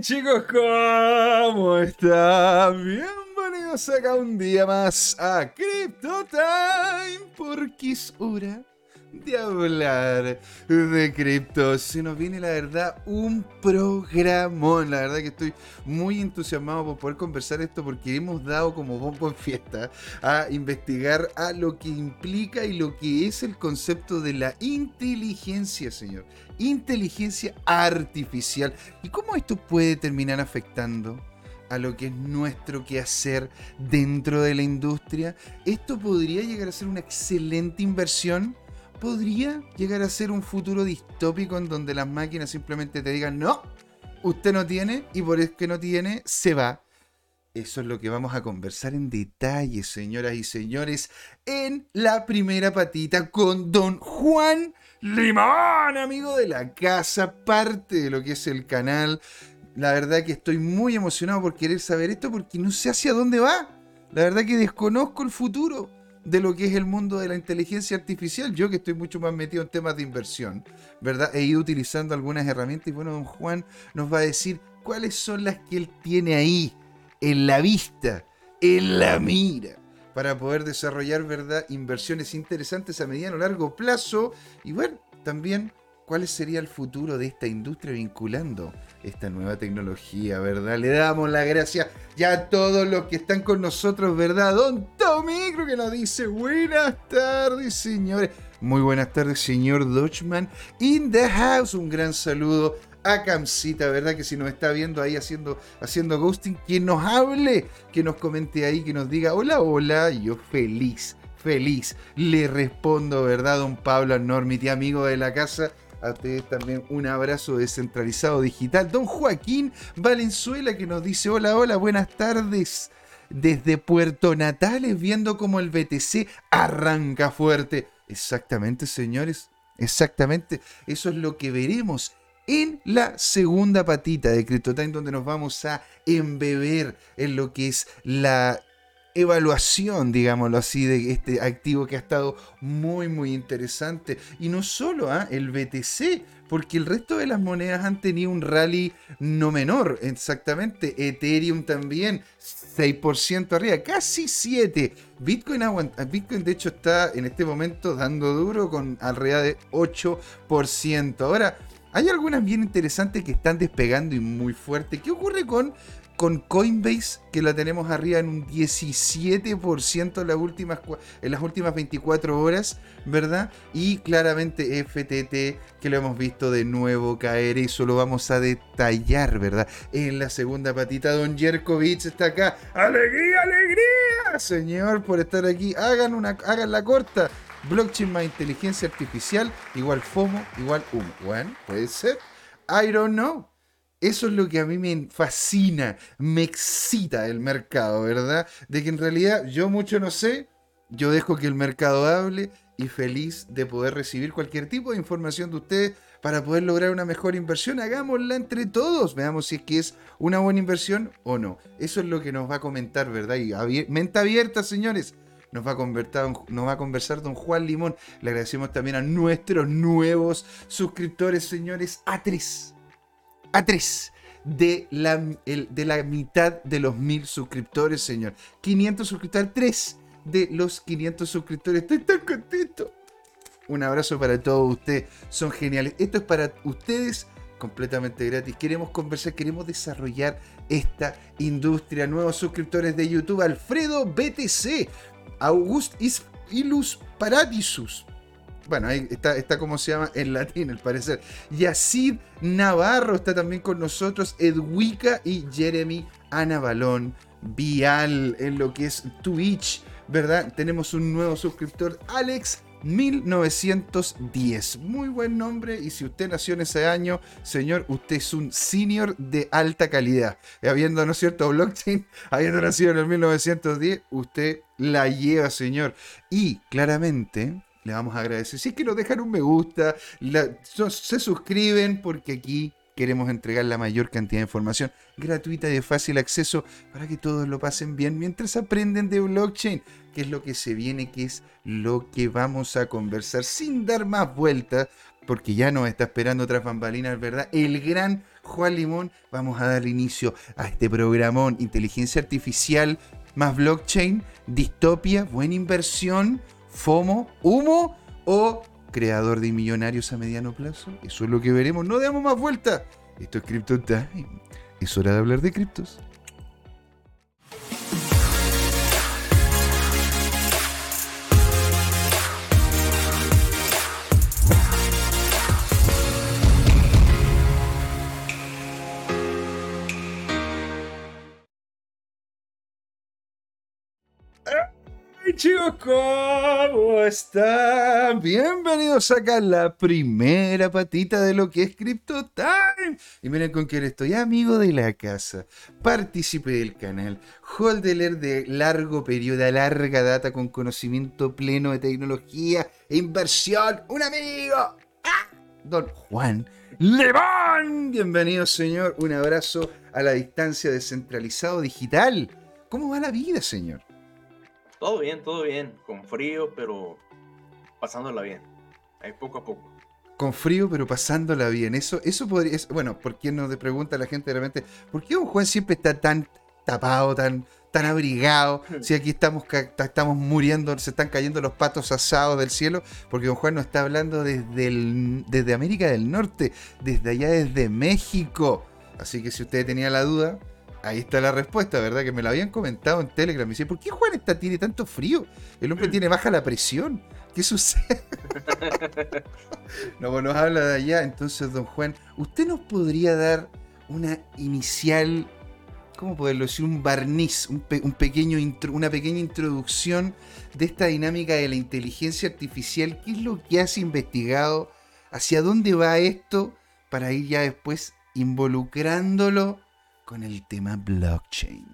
chicos, ¿cómo están? Bienvenidos acá un día más a Crypto Time, porque es hora de hablar de cripto. Se nos viene, la verdad, un programón. La verdad que estoy muy entusiasmado por poder conversar esto porque hemos dado como bombo en fiesta a investigar a lo que implica y lo que es el concepto de la inteligencia, señor. Inteligencia artificial. ¿Y cómo esto puede terminar afectando? a lo que es nuestro quehacer dentro de la industria, esto podría llegar a ser una excelente inversión podría llegar a ser un futuro distópico en donde las máquinas simplemente te digan, no, usted no tiene y por eso que no tiene, se va. Eso es lo que vamos a conversar en detalle, señoras y señores, en la primera patita con don Juan Limón, amigo de la casa, parte de lo que es el canal. La verdad que estoy muy emocionado por querer saber esto porque no sé hacia dónde va. La verdad que desconozco el futuro de lo que es el mundo de la inteligencia artificial. Yo que estoy mucho más metido en temas de inversión, ¿verdad? He ido utilizando algunas herramientas y bueno, don Juan nos va a decir cuáles son las que él tiene ahí, en la vista, en la mira, para poder desarrollar, ¿verdad? Inversiones interesantes a mediano o largo plazo y bueno, también cuál sería el futuro de esta industria vinculando esta nueva tecnología, ¿verdad? Le damos la gracia ya a todos los que están con nosotros, ¿verdad? Don Tomicro que nos dice buenas tardes, señores. Muy buenas tardes, señor Dutchman. In the house, un gran saludo a Camcita, ¿verdad? Que si nos está viendo ahí haciendo, haciendo ghosting, que nos hable, que nos comente ahí, que nos diga hola, hola, yo feliz, feliz. Le respondo, ¿verdad, don Pablo Normiti, amigo de la casa? A ustedes también un abrazo descentralizado digital. Don Joaquín Valenzuela que nos dice hola, hola, buenas tardes. Desde Puerto Natales viendo cómo el BTC arranca fuerte. Exactamente, señores. Exactamente. Eso es lo que veremos en la segunda patita de CryptoTime, donde nos vamos a embeber en lo que es la evaluación, digámoslo así, de este activo que ha estado muy, muy interesante. Y no solo ¿ah? el BTC, porque el resto de las monedas han tenido un rally no menor, exactamente. Ethereum también, 6% arriba, casi 7%. Bitcoin, Bitcoin de hecho está en este momento dando duro con alrededor de 8%. Ahora, hay algunas bien interesantes que están despegando y muy fuerte. ¿Qué ocurre con con Coinbase, que la tenemos arriba en un 17% en las, últimas, en las últimas 24 horas, ¿verdad? Y claramente FTT, que lo hemos visto de nuevo caer, eso lo vamos a detallar, ¿verdad? En la segunda patita, Don Jerkovic está acá. ¡Alegría, alegría! Señor, por estar aquí, hagan, una, hagan la corta. Blockchain más inteligencia artificial, igual FOMO, igual humo. Bueno, puede ser. I don't know. Eso es lo que a mí me fascina, me excita el mercado, ¿verdad? De que en realidad yo mucho no sé, yo dejo que el mercado hable y feliz de poder recibir cualquier tipo de información de ustedes para poder lograr una mejor inversión. Hagámosla entre todos, veamos si es que es una buena inversión o no. Eso es lo que nos va a comentar, ¿verdad? Y mente abierta, señores. Nos va, a nos va a conversar don Juan Limón. Le agradecemos también a nuestros nuevos suscriptores, señores. A3 a 3 de la, de la mitad de los mil suscriptores, señor. 500 suscriptores, 3 de los 500 suscriptores. Estoy tan contento. Un abrazo para todos ustedes. Son geniales. Esto es para ustedes completamente gratis. Queremos conversar, queremos desarrollar esta industria. Nuevos suscriptores de YouTube. Alfredo BTC. August Ilus Paradisus bueno, ahí está, está como se llama en latín, al parecer. Yacid Navarro está también con nosotros, Edwica y Jeremy Anabalón Vial en lo que es Twitch, ¿verdad? Tenemos un nuevo suscriptor, Alex 1910. Muy buen nombre y si usted nació en ese año, señor, usted es un senior de alta calidad. Habiendo, ¿no es cierto?, blockchain, habiendo nacido en el 1910, usted la lleva, señor. Y claramente, le vamos a agradecer. Si es que nos dejan un me gusta, se suscriben porque aquí queremos entregar la mayor cantidad de información gratuita y de fácil acceso para que todos lo pasen bien mientras aprenden de blockchain, que es lo que se viene, que es lo que vamos a conversar sin dar más vueltas, porque ya nos está esperando otras bambalinas, ¿verdad? El gran Juan Limón. Vamos a dar inicio a este programón, inteligencia artificial más blockchain, distopia, buena inversión, FOMO, humo o creador de millonarios a mediano plazo. Eso es lo que veremos. No demos más vuelta. Esto es Crypto Time. Es hora de hablar de criptos. Chicos, ¿cómo están? Bienvenidos acá a la primera patita de lo que es Crypto Time. Y miren con quién estoy, amigo de la casa, partícipe del canal, holder de largo periodo, larga data, con conocimiento pleno de tecnología e inversión, un amigo, ¡Ah! don Juan Leván. Bienvenido, señor. Un abrazo a la distancia descentralizado digital. ¿Cómo va la vida, señor? Todo bien, todo bien. Con frío, pero pasándola bien. Ahí poco a poco. Con frío, pero pasándola bien. Eso, eso podría. bueno, ¿por qué no te pregunta la gente realmente? ¿Por qué un Juan siempre está tan tapado, tan, tan abrigado? Si aquí estamos, estamos muriendo, se están cayendo los patos asados del cielo, porque don Juan nos está hablando desde, desde América del Norte, desde allá, desde México. Así que si usted tenía la duda, Ahí está la respuesta, ¿verdad? Que me lo habían comentado en Telegram. Me dice, ¿por qué Juan está, tiene tanto frío? El hombre tiene baja la presión. ¿Qué sucede? no, bueno, nos habla de allá. Entonces, don Juan, ¿usted nos podría dar una inicial, ¿cómo poderlo decir? Un barniz, un, pequeño una pequeña introducción de esta dinámica de la inteligencia artificial. ¿Qué es lo que has investigado? ¿Hacia dónde va esto? Para ir ya después involucrándolo con el tema blockchain?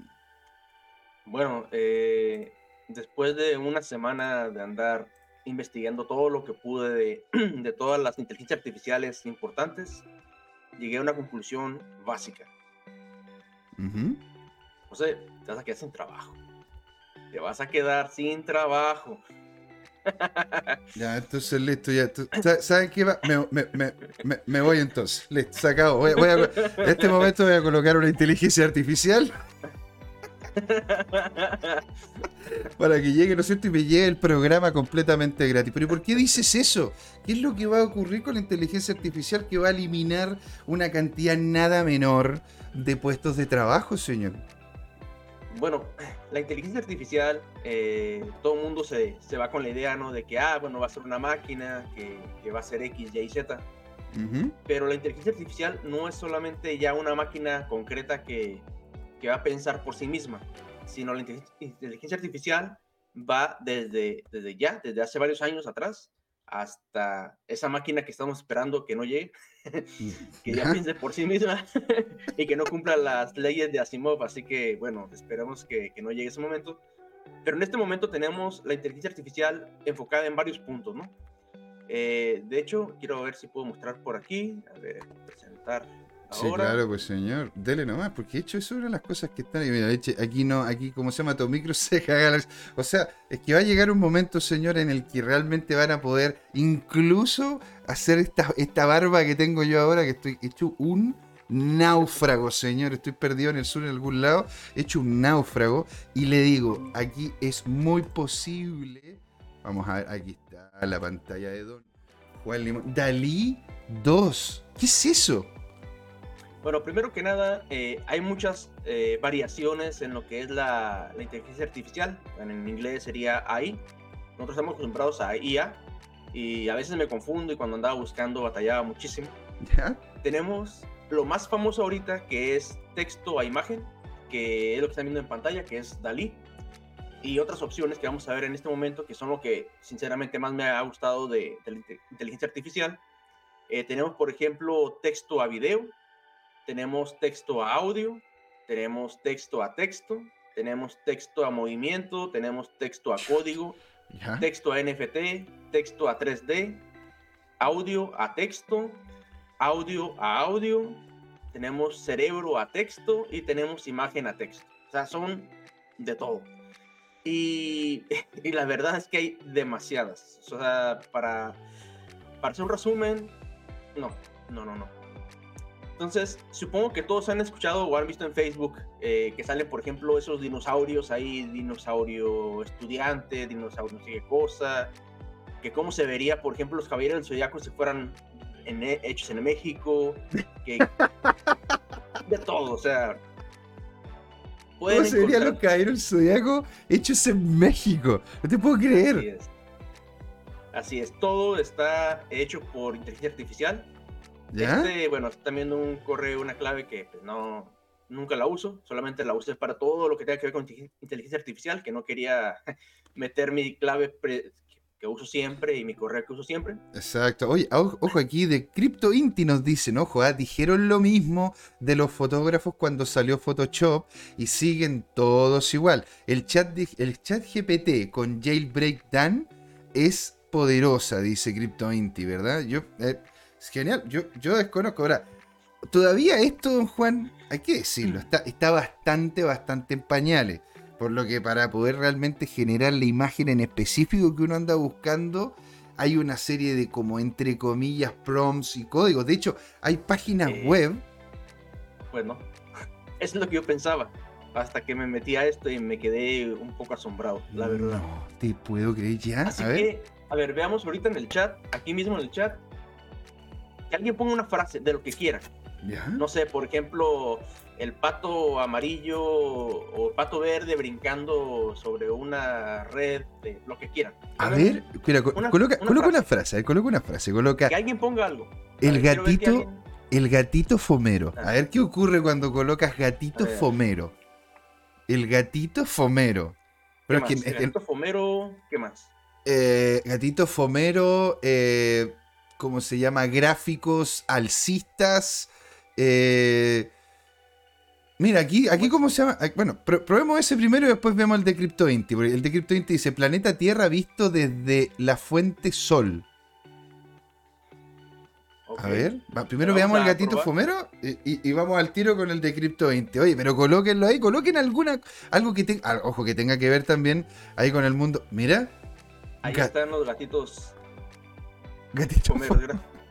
Bueno, eh, después de una semana de andar investigando todo lo que pude de, de, todas las inteligencias artificiales importantes, llegué a una conclusión básica. O sea, te vas a quedar sin trabajo. Te vas a quedar sin trabajo. Ya, entonces listo, ya. ¿Saben qué va? Me, voy entonces. Listo, se acabó. en este momento voy a colocar una inteligencia artificial. Para que llegue, ¿no es cierto? Y me llegue el programa completamente gratis. Pero ¿por qué dices eso? ¿Qué es lo que va a ocurrir con la inteligencia artificial que va a eliminar una cantidad nada menor de puestos de trabajo, señor? Bueno, la inteligencia artificial, eh, todo el mundo se, se, va con la idea, ¿no? De que, ah, bueno, va a ser una máquina que, que va a ser X, Y, Z. Pero la inteligencia artificial no es solamente ya una máquina concreta que, que va a pensar por sí misma, sino la inteligencia artificial va desde, desde ya, desde hace varios años atrás, hasta esa máquina que estamos esperando que no llegue, que ya piense por sí misma y que no cumpla las leyes de Asimov. Así que, bueno, esperemos que, que, no llegue ese momento. Pero en este momento tenemos la inteligencia artificial enfocada en varios puntos, ¿no? Eh, de hecho, quiero ver si puedo mostrar por aquí. A ver, presentar Sí, claro, pues señor, dele nomás, porque de hecho eso es una de las cosas que están. Y mira, aquí no, aquí como se llama tu micro se caga. O sea, es que va a llegar un momento, señor, en el que realmente van a poder incluso hacer esta, esta barba que tengo yo ahora, que estoy hecho un náufrago, señor. Estoy perdido en el sur en algún lado, hecho un náufrago. Y le digo, aquí es muy posible. Vamos a ver, aquí está la pantalla de Don Juan Limón. Dalí 2. ¿Qué es eso? Bueno, primero que nada, eh, hay muchas eh, variaciones en lo que es la, inteligencia artificial. En inglés sería AI. Nosotros estamos acostumbrados a IA y a veces me confundo y cuando andaba buscando batallaba muchísimo. Tenemos lo más famoso ahorita que es texto a imagen, que es lo que están viendo en pantalla, que es Dalí. Y otras opciones que vamos a ver en este momento, que son lo que sinceramente más me ha gustado de, la inteligencia artificial. Eh, tenemos, por ejemplo, texto a video, tenemos texto a audio, tenemos texto a texto, tenemos texto a movimiento, tenemos texto a código, texto a NFT, texto a 3D, audio a texto, audio a audio, tenemos cerebro a texto y tenemos imagen a texto. O sea, son de todo. Y, y la verdad es que hay demasiadas. O sea, para, para hacer un resumen, No, no, no, no. Entonces, supongo que todos han escuchado o han visto en Facebook eh, que salen, por ejemplo, esos dinosaurios ahí, dinosaurio estudiante, dinosaurio no sé qué cosa, que cómo se vería, por ejemplo, los caballeros del zodiaco si fueran en, hechos en México, que de todo, o sea. ¿Cómo se verían los caballeros del zodiaco hechos en México? No te puedo creer. Así es. Así es, todo está hecho por inteligencia artificial este, bueno, también un correo, una clave que pues, no, nunca la uso, solamente la uso para todo lo que tenga que ver con inteligencia artificial, que no quería meter mi clave que uso siempre y mi correo que uso siempre. Exacto. Oye, ojo aquí de CryptoInti nos dicen, ojo, ah, dijeron lo mismo de los fotógrafos cuando salió Photoshop y siguen todos igual. El chat, el chat GPT con Jailbreak Dan es poderosa, dice CryptoInti, ¿verdad? Yo... Eh, es genial. Yo, yo desconozco. Ahora, todavía esto, don Juan, hay que decirlo, mm. está, está bastante, bastante en pañales. Por lo que para poder realmente generar la imagen en específico que uno anda buscando, hay una serie de como entre comillas prompts y códigos. De hecho, hay páginas eh, web. Bueno, es lo que yo pensaba. Hasta que me metí a esto y me quedé un poco asombrado, la verdad. No, te puedo creer ya. Así que, a ver, veamos ahorita en el chat, aquí mismo en el chat, que alguien ponga una frase de lo que quiera. No sé, por ejemplo, el pato amarillo o el pato verde brincando sobre una red, de lo que quieran. A ver, coloca, una, frase. coloca una frase, coloca... Que alguien ponga algo. El gatito, el gatito fomero. Ah. A ver qué ocurre cuando colocas gatito fomero. El gatito fomero. Pero ¿Qué más? gatito fomero, ¿qué más? Eh, gatito fomero, eh, ¿cómo se llama? Gráficos alcistas. Eh, mira, aquí, aquí cómo se llama. Bueno, probemos ese primero y después vemos el de CryptoInti. Porque el de CryptoInti dice planeta Tierra visto desde la fuente Sol. A ver, primero veamos el gatito fomero y, vamos al tiro con el de CryptoInti. Oye, pero colóquenlo ahí, coloquen alguna, algo que tenga, ojo, que tenga que ver también ahí con el mundo. Mira. Ahí están los gatitos Gatito.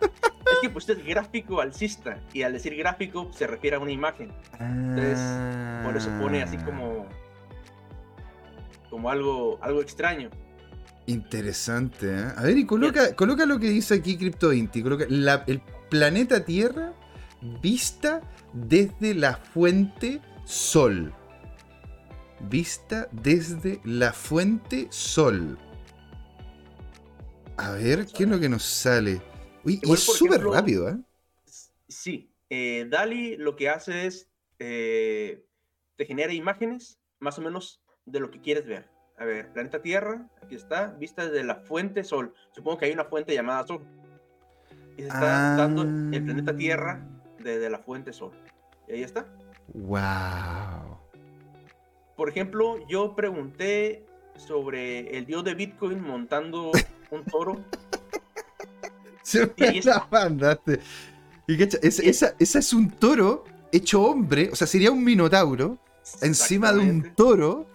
es que pues es gráfico alcista y al decir gráfico se refiere a una imagen. Entonces, por eso pone así como como algo algo extraño. Interesante, ¿eh? A ver, y coloca, coloca lo que dice aquí CryptoInti. Coloca el planeta Tierra vista desde la fuente Sol. Vista desde la fuente Sol. A ver, ¿qué es lo que nos sale? Uy, es súper rápido, ¿eh? Sí. Eh, Dali lo que hace es. Eh, te genera imágenes más o menos de lo que quieres ver. A ver, planeta Tierra, aquí está, vista desde la fuente Sol. Supongo que hay una fuente llamada Sol. Y se está dando el planeta Tierra desde la fuente Sol. Y ahí está. ¡Wow! Por ejemplo, yo pregunté sobre el dios de Bitcoin montando un toro. Se me la mandaste. Y esa, es un toro hecho hombre, o sea, sería un minotauro encima de un toro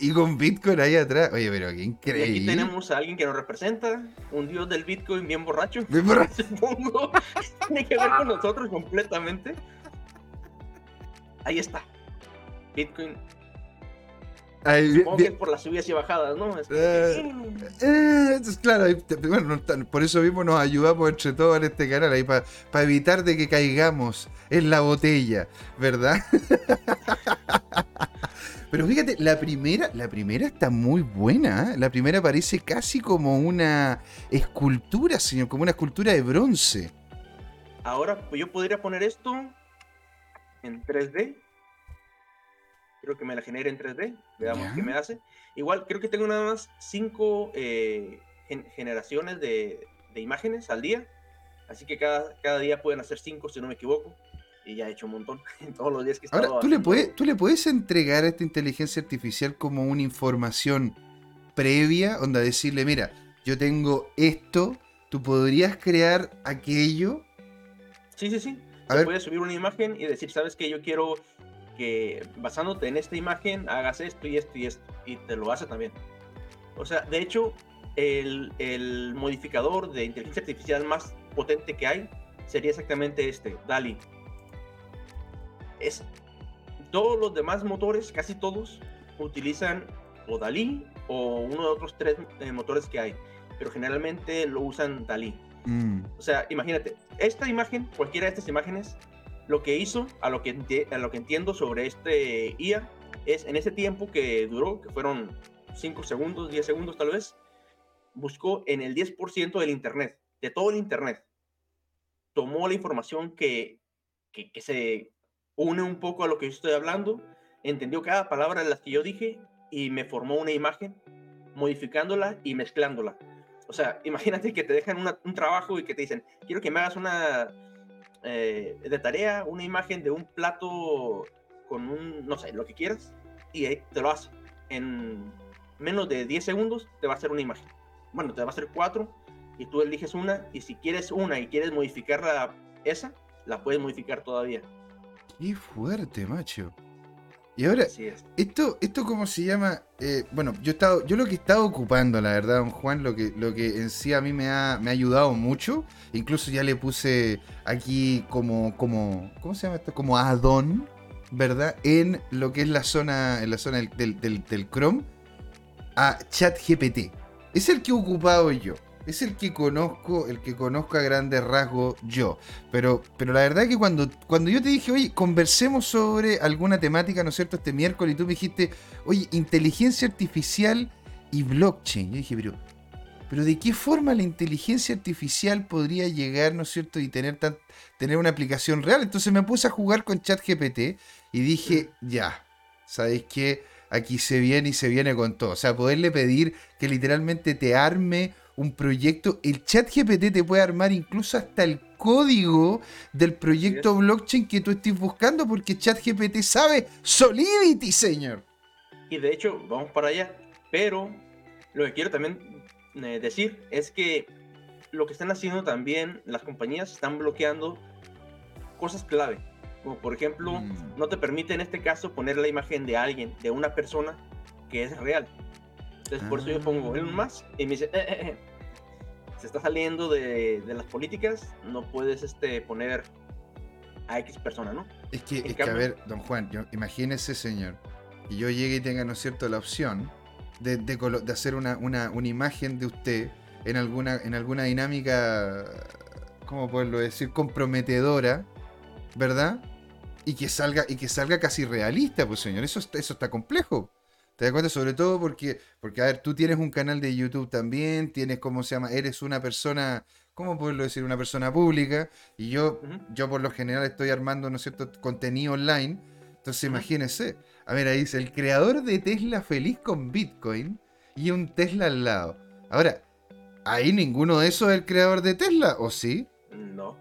y con Bitcoin ahí atrás. Oye, pero qué increíble. Y aquí tenemos a alguien que nos representa, un dios del Bitcoin bien borracho. Bien borracho. Supongo. Tiene que ver con nosotros completamente. Ahí está. Bitcoin Supongo que es por las subidas y bajadas, ¿no? Es eh, eh, claro, bueno, por eso mismo nos ayudamos entre todos en este canal, ahí para evitar de que caigamos en la botella, ¿verdad? Pero fíjate, la primera, la primera está muy buena. ¿eh? La primera parece casi como una escultura, señor, como una escultura de bronce. Ahora, yo podría poner esto en 3D creo que me la genere en 3D, veamos qué me hace. Igual, creo que tengo nada más 5 eh, generaciones de, imágenes al día, así que cada, cada día pueden hacer 5 si no me equivoco. Y ya he hecho un montón en todos los días que he Ahora, ¿tú le, puedes, ¿tú le puedes entregar a esta inteligencia artificial como una información previa, onda decirle, mira, yo tengo esto, tú podrías crear aquello. Sí, sí, sí. A Puedes subir una imagen y decir, ¿sabes qué? Yo quiero que basándote en esta imagen hagas esto y esto y esto, y te lo hace también. O sea, de hecho, el, el modificador de inteligencia artificial más potente que hay sería exactamente este, DALI. Es, todos los demás motores, casi todos, utilizan o DALI o uno de otros tres eh, motores que hay, pero generalmente lo usan DALI. Mm. O sea, imagínate, esta imagen, cualquiera de estas imágenes, lo que hizo, a lo que, a lo que entiendo sobre este IA, es en ese tiempo que duró, que fueron 5 segundos, 10 segundos tal vez, buscó en el 10% del Internet, de todo el Internet. Tomó la información que, que, que, se une un poco a lo que yo estoy hablando, entendió cada palabra de las que yo dije y me formó una imagen, modificándola y mezclándola. O sea, imagínate que te dejan un trabajo y que te dicen, quiero que me hagas una eh, de tarea, una imagen de un plato con un, no sé, lo que quieras, y te lo hace. En menos de 10 segundos te va a hacer una imagen. Bueno, te va a hacer cuatro y tú eliges una y si quieres una y quieres modificarla esa, la puedes modificar todavía. Qué fuerte, macho. Y ahora, esto, esto cómo se llama, eh, bueno, yo estado, yo lo que he estado ocupando, la verdad, don Juan, lo que, lo que en sí a mí me ha, me ha ayudado mucho, incluso ya le puse aquí como, como, ¿cómo se llama esto? Como add-on, ¿verdad? En lo que es la zona, en la zona del, del, del Chrome, a ChatGPT. Es el que he ocupado yo es el que conozco, el que conozco a grandes rasgos yo. Pero, pero la verdad es que cuando, cuando yo te dije, oye, conversemos sobre alguna temática, ¿no es cierto?, este miércoles, y tú me dijiste, oye, inteligencia artificial y blockchain. Yo dije, pero, pero ¿de qué forma la inteligencia artificial podría llegar, ¿no es cierto?, y tener, tener una aplicación real. Entonces me puse a jugar con ChatGPT y dije, ya, ¿sabéis qué? Aquí se viene y se viene con todo. O sea, poderle pedir que literalmente te arme un proyecto, el chat GPT te puede armar incluso hasta el código del proyecto blockchain que tú estés buscando, porque chat GPT sabe Solidity, señor. Y de hecho, vamos para allá. Pero lo que quiero también eh, decir es que lo que están haciendo también las compañías están bloqueando cosas clave. Como por ejemplo, mm. no te permite en este caso poner la imagen de alguien, de una persona que es real. Entonces, por eso yo pongo ah. Elon Musk y me dice, eh, eh, eh, se está saliendo de, las políticas, no puedes este, poner a X persona, ¿no? Es que, es que a ver, don Juan, yo, imagínese, señor, que yo llegue y tenga, ¿no es cierto?, la opción de, de, hacer una, una, una, imagen de usted en alguna, en alguna dinámica, ¿cómo puedo decir?, comprometedora, ¿verdad? Y que salga, y que salga casi realista, pues señor, eso, eso está complejo. ¿Te das cuenta? Sobre todo porque, porque, a ver, tú tienes un canal de YouTube también, tienes, ¿cómo se llama? Eres una persona, ¿cómo puedo decir? Una persona pública. Y yo, yo por lo general estoy armando, ¿no es cierto?, contenido online. Entonces, imagínense. A ver, ahí dice, el creador de Tesla feliz con Bitcoin y un Tesla al lado. Ahora, ¿ahí ninguno de esos es el creador de Tesla? ¿O sí? No.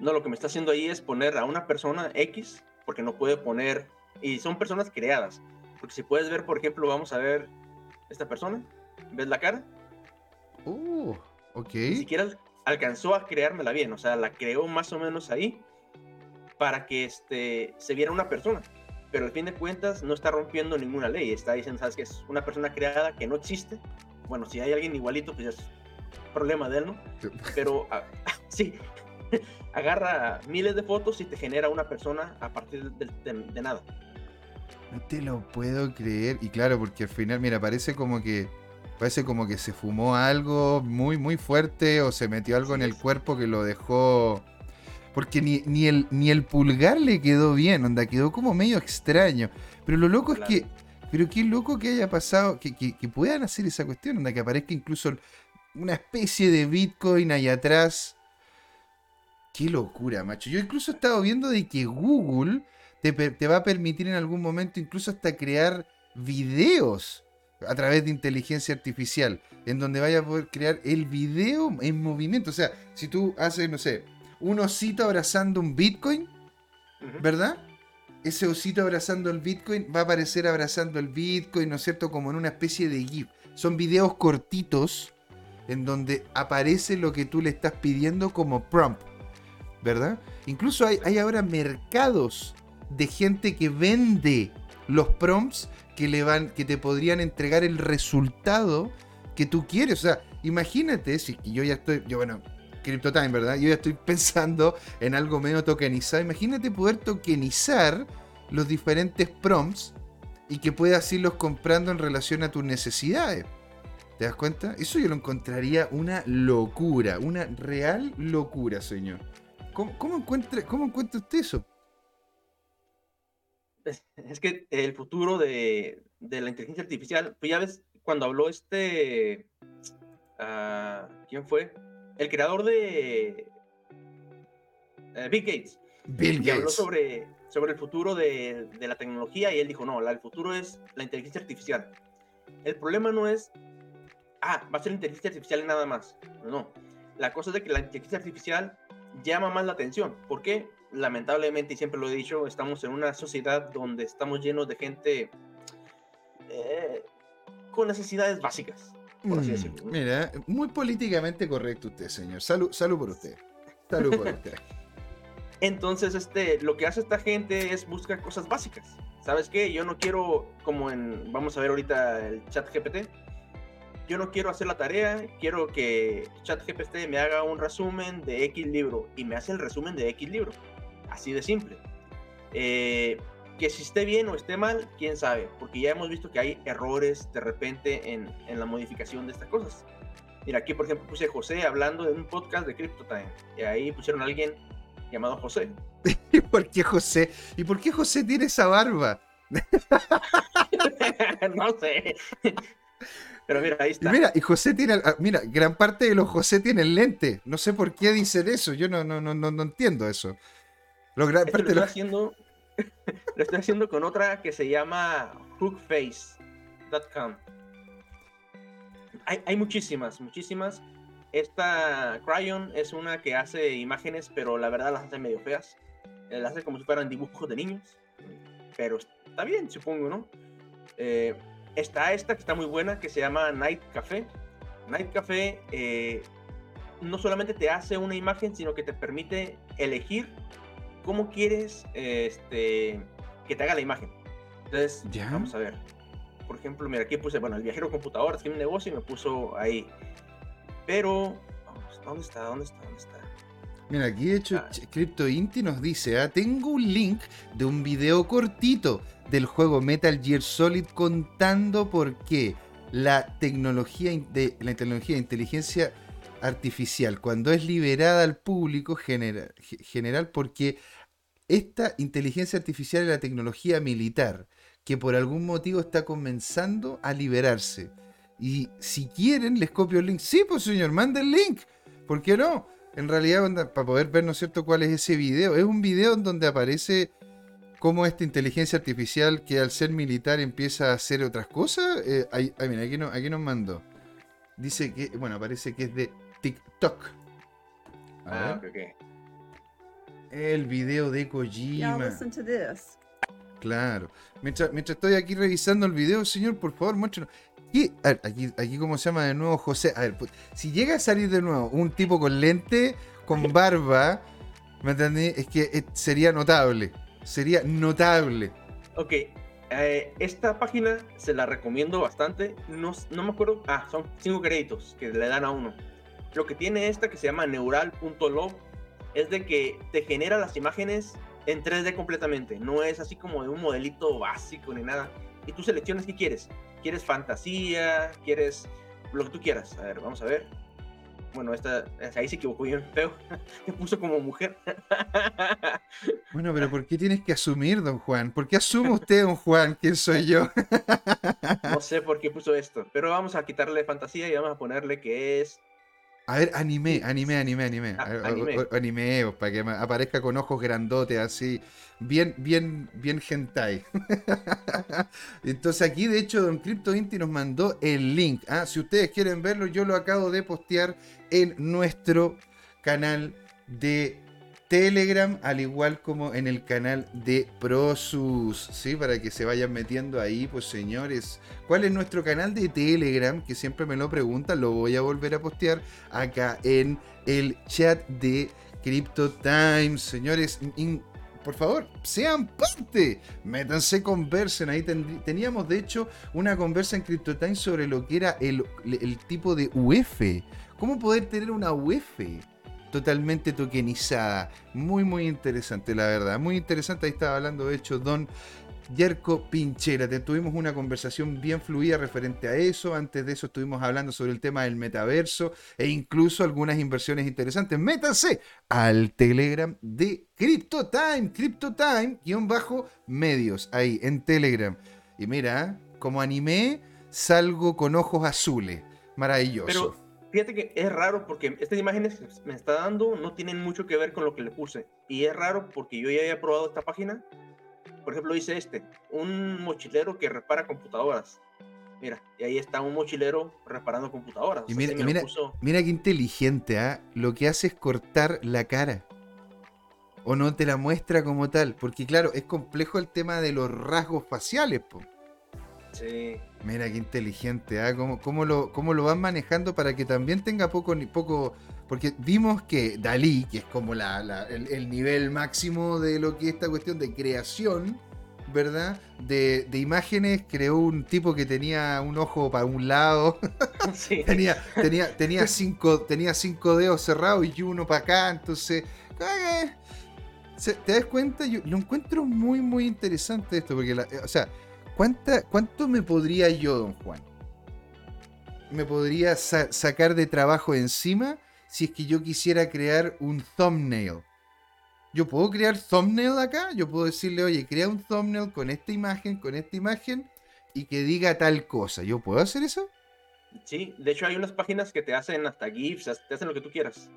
No, lo que me está haciendo ahí es poner a una persona X, porque no puede poner... Y son personas creadas porque si puedes ver, por ejemplo, vamos a ver esta persona. ¿Ves la cara? Uh, ok. Ni siquiera alcanzó a creármela bien, o sea, la creó más o menos ahí para que este, se viera una persona. Pero al fin de cuentas no está rompiendo ninguna ley, está diciendo, ¿sabes que Es una persona creada que no existe. Bueno, si hay alguien igualito, pues ya es problema de él, ¿no? Pero ah, sí, agarra miles de fotos y te genera una persona a partir de nada. No te lo puedo creer. Y claro, porque al final, mira, parece como que. Parece como que se fumó algo muy, muy fuerte o se metió algo en el cuerpo que lo dejó. Porque ni, ni, el, ni el pulgar le quedó bien, onda, quedó como medio extraño. Pero lo loco es que. Pero qué loco que haya pasado, que, que, que, puedan hacer esa cuestión, onda, que aparezca incluso una especie de Bitcoin ahí atrás. Qué locura, macho. Yo incluso he estado viendo de que Google te, va a permitir en algún momento incluso hasta crear videos a través de inteligencia artificial, en donde vaya a poder crear el video en movimiento. O sea, si tú haces, no sé, un osito abrazando un Bitcoin, ¿verdad? Ese osito abrazando el Bitcoin va a aparecer abrazando el Bitcoin, ¿no es cierto? Como en una especie de GIF. Son videos cortitos en donde aparece lo que tú le estás pidiendo como prompt, ¿verdad? Incluso hay, hay ahora mercados de gente que vende los prompts que le van, que te podrían entregar el resultado que tú quieres. O sea, imagínate si yo ya estoy, yo bueno, CryptoTime, ¿verdad? Yo ya estoy pensando en algo medio tokenizado. Imagínate poder tokenizar los diferentes prompts y que puedas irlos comprando en relación a tus necesidades. ¿Te das cuenta? Eso yo lo encontraría una locura, una real locura, señor. ¿Cómo, encuentra, cómo encuentra usted eso? Es, que el futuro de, la inteligencia artificial, pues ya ves, cuando habló este, uh, ¿quién fue? El creador de uh, Bill Gates. Bill Gates. habló sobre, sobre el futuro de, de, la tecnología y él dijo, no, el futuro es la inteligencia artificial. El problema no es ah, va a ser inteligencia artificial y nada más. No, la cosa es de que la inteligencia artificial llama más la atención. ¿Por qué? Lamentablemente, y siempre lo he dicho, estamos en una sociedad donde estamos llenos de gente eh, con necesidades básicas. Por así mm. Mira, muy políticamente correcto usted, señor. Salud, salud por usted. Salud por usted. Entonces, este, lo que hace esta gente es buscar cosas básicas. ¿Sabes qué? Yo no quiero, como en, vamos a ver ahorita el chat GPT, yo no quiero hacer la tarea, quiero que ChatGPT me haga un resumen de X libro y me hace el resumen de X libro. Así de simple. Eh, que si esté bien o esté mal, quién sabe, porque ya hemos visto que hay errores de repente en, en la modificación de estas cosas. Mira, aquí por ejemplo puse José hablando en un podcast de CryptoTime y ahí pusieron a alguien llamado José. ¿Y por qué José? ¿Y por qué José tiene esa barba? no sé. Pero mira, ahí está. Y mira, y José tiene, ah, mira, gran parte de los José tienen lente. No sé por qué dicen eso, yo no, no, no, no, entiendo eso. Lo, estoy haciendo, lo estoy haciendo con otra que se llama hookface.com. Hay, hay muchísimas, muchísimas. Esta Cryon es una que hace imágenes, pero la verdad las hace medio feas. Eh, las hace como si fueran dibujos de niños. Pero está bien, supongo, ¿no? Eh, está esta que está muy buena, que se llama Night Café. Night Café eh, no solamente te hace una imagen, sino que te permite elegir cómo quieres este, que te haga la imagen. Entonces, vamos a ver. Por ejemplo, mira, aquí puse, bueno, el viajero computador, tiene un negocio y me puso ahí. Pero, ¿dónde está? ¿Dónde está? ¿Dónde está? Mira, aquí de hecho ah. CryptoInti nos dice, ah, tengo un link de un video cortito del juego Metal Gear Solid contando por qué la tecnología de la tecnología de inteligencia artificial cuando es liberada al público general porque esta inteligencia artificial es la tecnología militar que por algún motivo está comenzando a liberarse. Y si quieren, les copio el link. Sí, pues señor, manda el link. ¿Por qué no? en realidad, para poder ver, ¿no es cierto?, cuál es ese video. Es un video en donde aparece cómo esta inteligencia artificial que al ser militar empieza a hacer otras cosas. Eh, mira, aquí, no, aquí nos mandó. Dice que, bueno, parece que es de TikTok. ah, ok, El video de Kojima. Claro. Mientras, mientras estoy aquí revisando el video, señor, por favor, muéstrenos aquí, aquí como se llama de nuevo José. A ver, pues, si llega a salir de nuevo un tipo con lente, con barba, ¿me entendí? Es que eh, sería notable. Sería notable. Ok, eh, esta página se la recomiendo bastante. No, no me acuerdo. Ah, son cinco créditos que le dan a uno. Lo que tiene esta que se llama neural.log es de que te genera las imágenes en 3D completamente. No es así como de un modelito básico ni nada. Y tú seleccionas qué quieres quieres fantasía, quieres lo que tú quieras. A ver, vamos a ver. Bueno, esta, ahí se equivocó bien feo. Me puso como mujer. Bueno, pero ¿por qué tienes que asumir, don Juan? ¿Por qué asume usted, don Juan, quién soy yo? No sé por qué puso esto, pero vamos a quitarle fantasía y vamos a ponerle que es a ver, anime, anime, anime, anime. Ah, anime. Pues, para que aparezca con ojos grandotes, así. Bien, bien, bien hentai. Entonces aquí, de hecho, Don Crypto Inti nos mandó el link. ¿ah? Si ustedes quieren verlo, yo lo acabo de postear en nuestro canal de Telegram, al igual como en el canal de Prosus, ¿sí? Para que se vayan metiendo ahí, pues señores. ¿Cuál es nuestro canal de Telegram? Que siempre me lo preguntan, lo voy a volver a postear acá en el chat de Crypto Times. Señores, por favor, sean parte. Métanse, conversen. Ahí teníamos, de hecho, una conversa en CryptoTime sobre lo que era el, tipo de UF. ¿Cómo poder tener una UF? Totalmente tokenizada. Muy, muy interesante, la verdad. Muy interesante. Ahí estaba hablando, de hecho, Don Yerko Pinchera. tuvimos una conversación bien fluida referente a eso. Antes de eso estuvimos hablando sobre el tema del metaverso e incluso algunas inversiones interesantes. Métanse al Telegram de CryptoTime, CryptoTime-medios, ahí en Telegram. Y mira, como animé, salgo con ojos azules. Maravilloso. Fíjate que es raro porque estas imágenes que me está dando no tienen mucho que ver con lo que le puse. Y es raro porque yo ya había probado esta página por ejemplo, dice este, un mochilero que repara computadoras. Mira, y ahí está un mochilero reparando computadoras. Y mira, mira, qué inteligente, ¿ah? Lo que hace es cortar la cara. O no te la muestra como tal. Porque claro, es complejo el tema de los rasgos faciales, po. Sí. Mira qué inteligente, ¿ah? ¿Cómo, cómo, lo, ¿Cómo lo van manejando para que también tenga poco, poco porque vimos que Dalí, que es como el, nivel máximo de lo que es esta cuestión de creación, ¿verdad? De, imágenes, creó un tipo que tenía un ojo para un lado. Sí. tenía, tenía, tenía, cinco, tenía cinco dedos cerrados y uno para acá. Entonces, ¿te das cuenta? Yo lo encuentro muy, muy interesante esto. Porque, o sea, ¿cuánta, ¿cuánto me podría yo, don Juan? Me podría sacar de trabajo encima si es que yo quisiera crear un thumbnail. Yo puedo crear thumbnail acá, yo puedo decirle, oye, crea un thumbnail con esta imagen, con esta imagen y que diga tal cosa. ¿Yo puedo hacer eso? Sí, de hecho hay unas páginas que te hacen hasta GIFs, te hacen lo que tú quieras.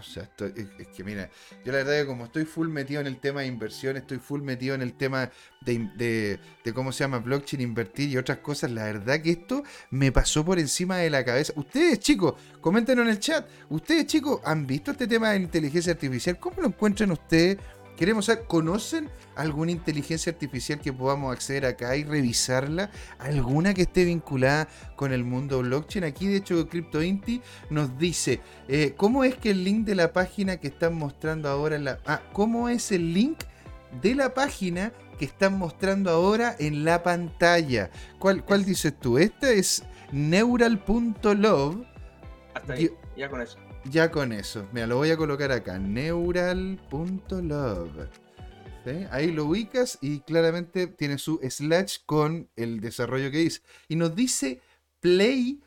O sea, es, que mira, yo la verdad que como estoy full metido en el tema de inversión, estoy full metido en el tema de, de, cómo se llama blockchain, invertir y otras cosas, la verdad que esto me pasó por encima de la cabeza. Ustedes chicos, coméntenos en el chat, ustedes chicos, ¿han visto este tema de inteligencia artificial? ¿Cómo lo encuentran ustedes? Queremos saber, ¿conocen alguna inteligencia artificial que podamos acceder acá y revisarla? ¿Alguna que esté vinculada con el mundo blockchain? Aquí, de hecho, CryptoInti nos dice, eh, ¿cómo es que el link de la página que están mostrando ahora en la... Ah, ¿cómo es el link de la página que están mostrando ahora en la pantalla? ¿Cuál, cuál dices tú? Esta es neural.love. Hasta ahí, ya con eso ya con eso. Mira, lo voy a colocar acá. Neural.love. Ahí lo ubicas y claramente tiene su slash con el desarrollo que hice. Y nos dice play.ht.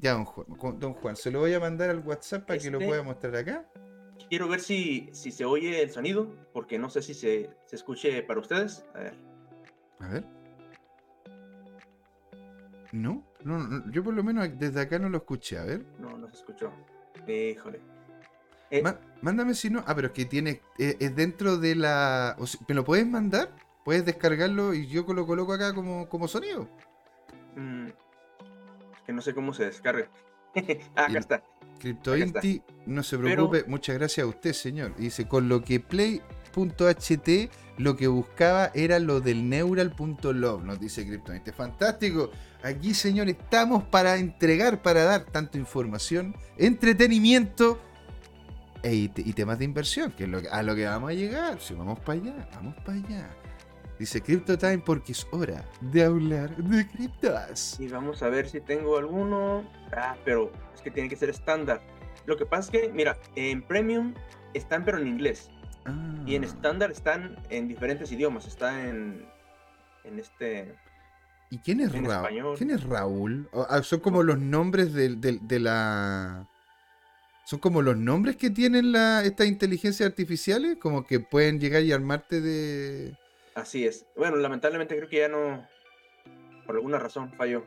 Ya, don Juan, don Juan, se lo voy a mandar al WhatsApp para que lo este pueda mostrar acá. Quiero ver si, si se oye el sonido, porque no sé si se, se escuche para ustedes. A ver. A ver. No, no, yo por lo menos desde acá no lo escuché, a ver. No, no se escuchó. Híjole. Eh, mándame si no. Ah, pero es que tiene. Eh, es dentro de la. ¿Me lo puedes mandar? Puedes descargarlo y yo lo coloco acá como, como sonido. Mm, que no sé cómo se descarga. ah, acá está. CryptoInti, no se preocupe. Muchas gracias a usted, señor. Dice: con lo que Play.ht lo que buscaba era lo del neural.love, nos dice CryptoInti. Fantástico. Aquí, señor, estamos para entregar, para dar tanto información, entretenimiento e, y temas de inversión, que es lo a lo que vamos a llegar. Si vamos para allá, vamos para allá. Dice Crypto Time porque es hora de hablar de criptas. Y vamos a ver si tengo alguno. Ah, pero es que tiene que ser estándar. Lo que pasa es que, mira, en Premium están pero en inglés. Y en ah. estándar están en diferentes idiomas. Está en, en este... ¿Y quién es Raúl? ¿Quién es Raúl? Ah, son como los nombres de, la. Son como los nombres que tienen la, estas inteligencias artificiales, como que pueden llegar y armarte de. Así es. Bueno, lamentablemente creo que ya no. Por alguna razón falló.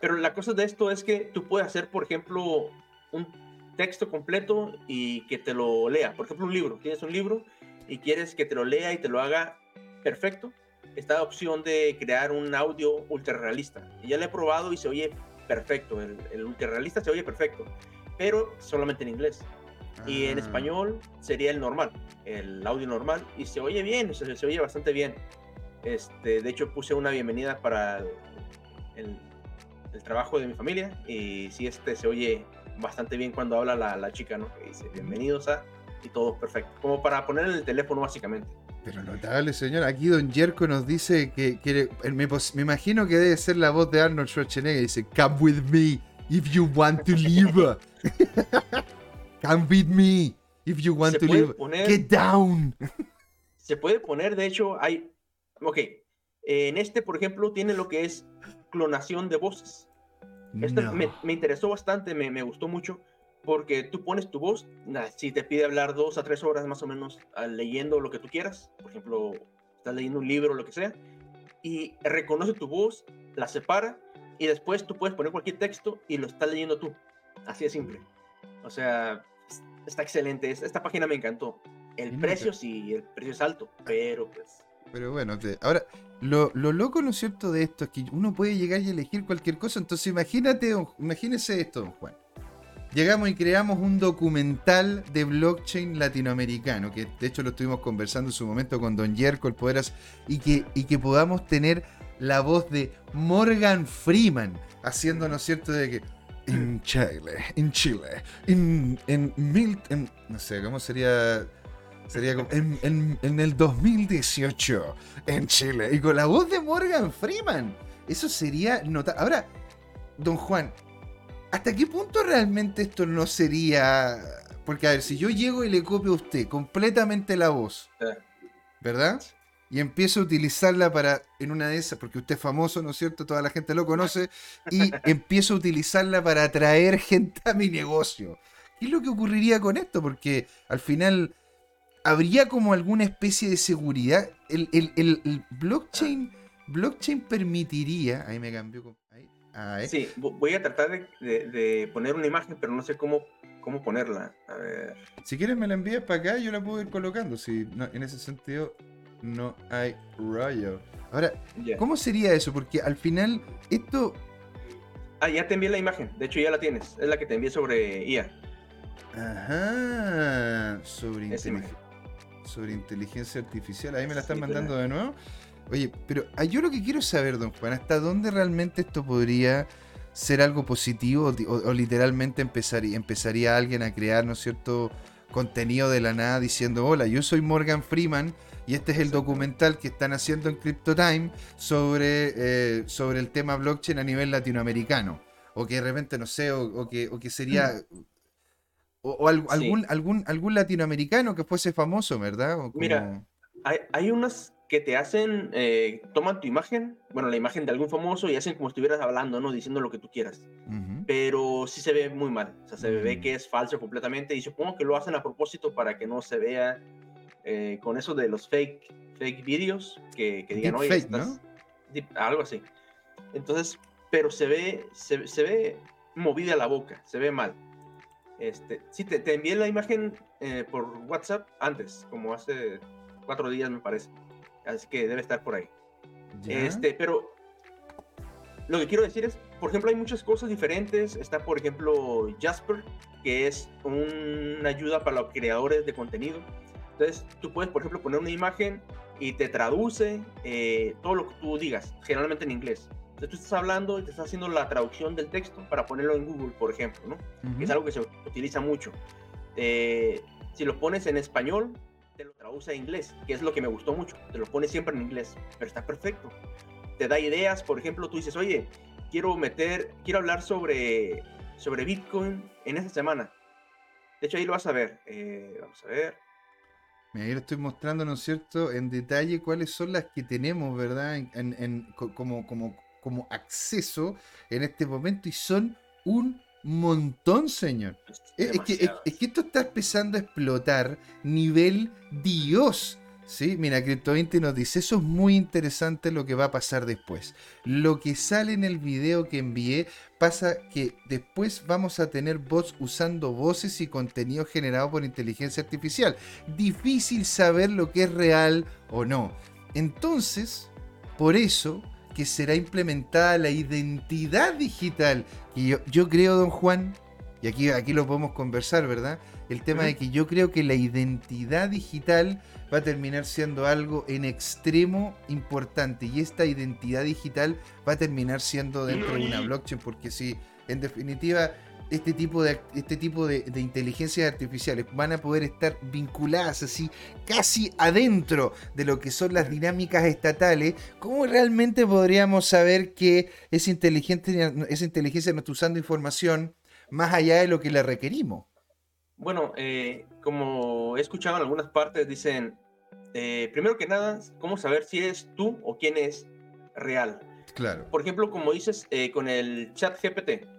Pero la cosa de esto es que tú puedes hacer, por ejemplo, un texto completo y que te lo lea. Por ejemplo, un libro. Tienes un libro y quieres que te lo lea y te lo haga perfecto esta opción de crear un audio ultra realista. Y ya lo he probado y se oye perfecto. El, el ultra realista se oye perfecto, pero solamente en inglés. Y en ah. español sería el normal, el audio normal. Y se oye bien, se, se oye bastante bien. Este, de hecho, puse una bienvenida para el, el, trabajo de mi familia. Y sí, este se oye bastante bien cuando habla la, la chica, ¿no? Que dice bienvenidos a. Y todo perfecto. Como para poner en el teléfono, básicamente. Pero notable, señor. Aquí Don Jerko nos dice que quiere. Me, me, imagino que debe ser la voz de Arnold Schwarzenegger. Dice, Come with me. if you want to live. Come with me if you want to live. Get down. Se puede poner, de hecho, hay. Ok. En este, por ejemplo, tiene lo que es clonación de voces. Esto me, interesó bastante, me, me, gustó mucho, porque tú pones tu voz, si te pide hablar dos a tres horas más o menos leyendo lo que tú quieras, por ejemplo, estás leyendo un libro o lo que sea, y reconoce tu voz, la separa, y después tú puedes poner cualquier texto y lo estás leyendo tú. Así de simple. O sea, está excelente. Esta página me encantó. El precio sí, el precio es alto, pero pues... Pero bueno, ahora, lo, lo, loco, ¿no es cierto?, de esto es que uno puede llegar y elegir cualquier cosa. Entonces imagínate, imagínese esto, don Juan. Llegamos y creamos un documental de blockchain latinoamericano, que de hecho lo estuvimos conversando en su momento con Don Yerko, el Poderas, y que, y que podamos tener la voz de Morgan Freeman, haciendo, ¿no es cierto?, de que en Chile, en Chile, en, en, mil, no sé, ¿cómo sería? Sería como en, en, en, el 2018 en Chile y con la voz de Morgan Freeman. Eso sería notable. Ahora, don Juan, ¿hasta qué punto realmente esto no sería... Porque a ver, si yo llego y le copio a usted completamente la voz, ¿verdad? y empiezo a utilizarla para, en una de esas, porque usted es famoso, ¿no es cierto? Toda la gente lo conoce, y empiezo a utilizarla para atraer gente a mi negocio. ¿Qué es lo que ocurriría con esto? Porque al final habría como alguna especie de seguridad. El, el, blockchain, blockchain permitiría, ahí me cambió. Ahí, Sí, voy a tratar de, poner una imagen, pero no sé cómo, cómo ponerla. A ver. Si quieres me la envías para acá, yo la puedo ir colocando. Si en ese sentido no hay rollo. Ahora, ¿cómo sería eso? Porque al final, esto. Ah, ya te envié la imagen. De hecho, ya la tienes. Es la que te envié sobre IA. Ajá. Sobre, sobre inteligencia artificial. Ahí me la están mandando de nuevo. Oye, pero ah, yo lo que quiero saber, don Juan, ¿hasta dónde realmente esto podría ser algo positivo o, literalmente empezaría, empezaría alguien a crear, ¿no es cierto?, contenido de la nada diciendo, hola, yo soy Morgan Freeman y este es el documental que están haciendo en CryptoTime sobre, eh, sobre el tema blockchain a nivel latinoamericano. O que de repente, no sé, o, que, o que sería... O, algún, algún, algún latinoamericano que fuese famoso, ¿verdad? Mira, hay, hay unas que te hacen, eh, toman tu imagen, bueno, la imagen de algún famoso y hacen como si estuvieras hablando, ¿no? Diciendo lo que tú quieras. Pero sí se ve muy mal, o sea, se ve mm. que es falso completamente y supongo que lo hacen a propósito para que no se vea eh, con eso de los fake, fake videos que, que digan, oye, estás... algo así. Entonces, pero se ve, se, ve movida la boca, se ve mal. Este, sí, te, te envié la imagen eh, por WhatsApp antes, como hace cuatro días me parece. Así que debe estar por ahí. Este, pero lo que quiero decir es, por ejemplo, hay muchas cosas diferentes. Está, por ejemplo, Jasper, que es una ayuda para los creadores de contenido. Entonces, tú puedes, por ejemplo, poner una imagen y te traduce eh, todo lo que tú digas, generalmente en inglés. Entonces, tú estás hablando y te estás haciendo la traducción del texto para ponerlo en Google, por ejemplo, ¿no? es algo que se utiliza mucho. Eh, si lo pones en español, te lo traduce a inglés, que es lo que me gustó mucho. Te lo pone siempre en inglés, pero está perfecto. Te da ideas, por ejemplo, tú dices, oye, quiero meter, quiero hablar sobre, sobre Bitcoin en esta semana. De hecho, ahí lo vas a ver. Eh, vamos a ver ahí lo estoy mostrando, ¿no es cierto?, en detalle cuáles son las que tenemos, ¿verdad?, en, como, como, como acceso en este momento y son un montón, señor. Es, que, es, que, esto está empezando a explotar nivel Dios. Sí, mira, Crypto20 nos dice, eso es muy interesante lo que va a pasar después. Lo que sale en el video que envié pasa que después vamos a tener bots usando voces y contenido generado por inteligencia artificial. Difícil saber lo que es real o no. Entonces, por eso que será implementada la identidad digital. Y yo, yo creo, don Juan, y aquí, aquí lo podemos conversar, ¿verdad? El tema de que yo creo que la identidad digital va a terminar siendo algo en extremo importante y esta identidad digital va a terminar siendo dentro de una blockchain porque si en definitiva este tipo de, este tipo de, de, inteligencias artificiales van a poder estar vinculadas así casi adentro de lo que son las dinámicas estatales, ¿cómo realmente podríamos saber que esa inteligencia, esa inteligencia no está usando información más allá de lo que le requerimos? Bueno, eh, como he escuchado en algunas partes, dicen, eh, primero que nada, ¿cómo saber si eres tú o quién es real? Claro. Por ejemplo, como dices eh, con el chat GPT.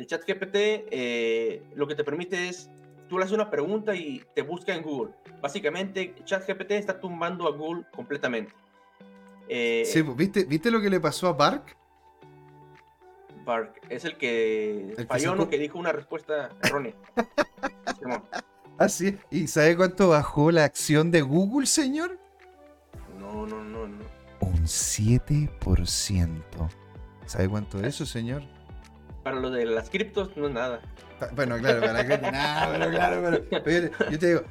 El chat GPT eh, lo que te permite es, tú le haces una pregunta y te busca en Google. Básicamente, chat GPT está tumbando a Google completamente. Eh, sí, pues, ¿viste, ¿viste lo que le pasó a Bark? Bark, es el que falló, ¿no? Que dijo una respuesta errónea. Así, ¿Ah, ¿y sabe cuánto bajó la acción de Google, señor? No, no, no, no. Un 7%. ¿Sabe cuánto es eso, señor? Para lo de las criptos, no es nada. Bueno, claro, para criptos, nada, pero claro, pero, yo te digo,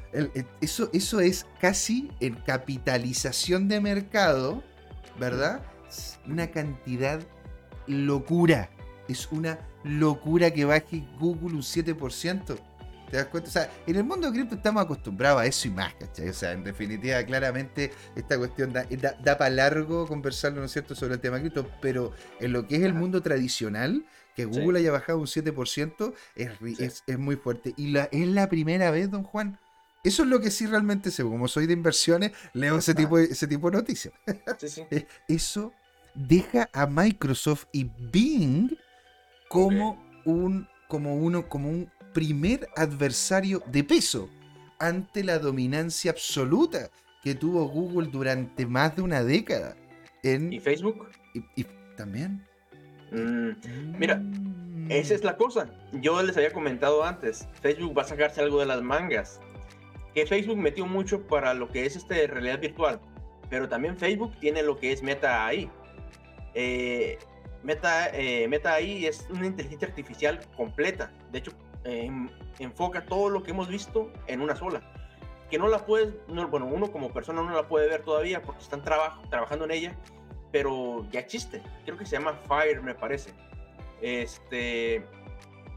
eso, eso es casi en capitalización de mercado, ¿verdad? Una cantidad locura. Es una locura que baje Google un 7%. ¿Te das cuenta? O sea, en el mundo de cripto estamos acostumbrados a eso y más, ¿cachai? O sea, en definitiva, claramente esta cuestión da, para largo conversarlo, ¿no es cierto?, sobre el tema cripto, pero en lo que es el mundo tradicional, que Google haya bajado un 7% es, es, muy fuerte. Y la, es la primera vez, don Juan. Eso es lo que sí realmente sé. Como soy de inversiones, leo ese tipo, de, ese tipo de noticias. Eh, eso deja a Microsoft y Bing como un como uno como un primer adversario de peso ante la dominancia absoluta que tuvo Google durante más de una década. En, ¿Y Facebook? Y, también. Mm, mira, mm. esa es la cosa. Yo les había comentado antes, Facebook va a sacarse algo de las mangas. Que Facebook metió mucho para lo que es este realidad virtual, pero también Facebook tiene lo que es Meta AI. Eh, Meta, eh, Meta AI es una inteligencia artificial completa. De hecho, enfoca todo lo que hemos visto en una sola. Que no la puedes, bueno, uno como persona no la puede ver todavía porque están trabajando en ella, pero ya existe. Creo que se llama Fire, me parece. Este,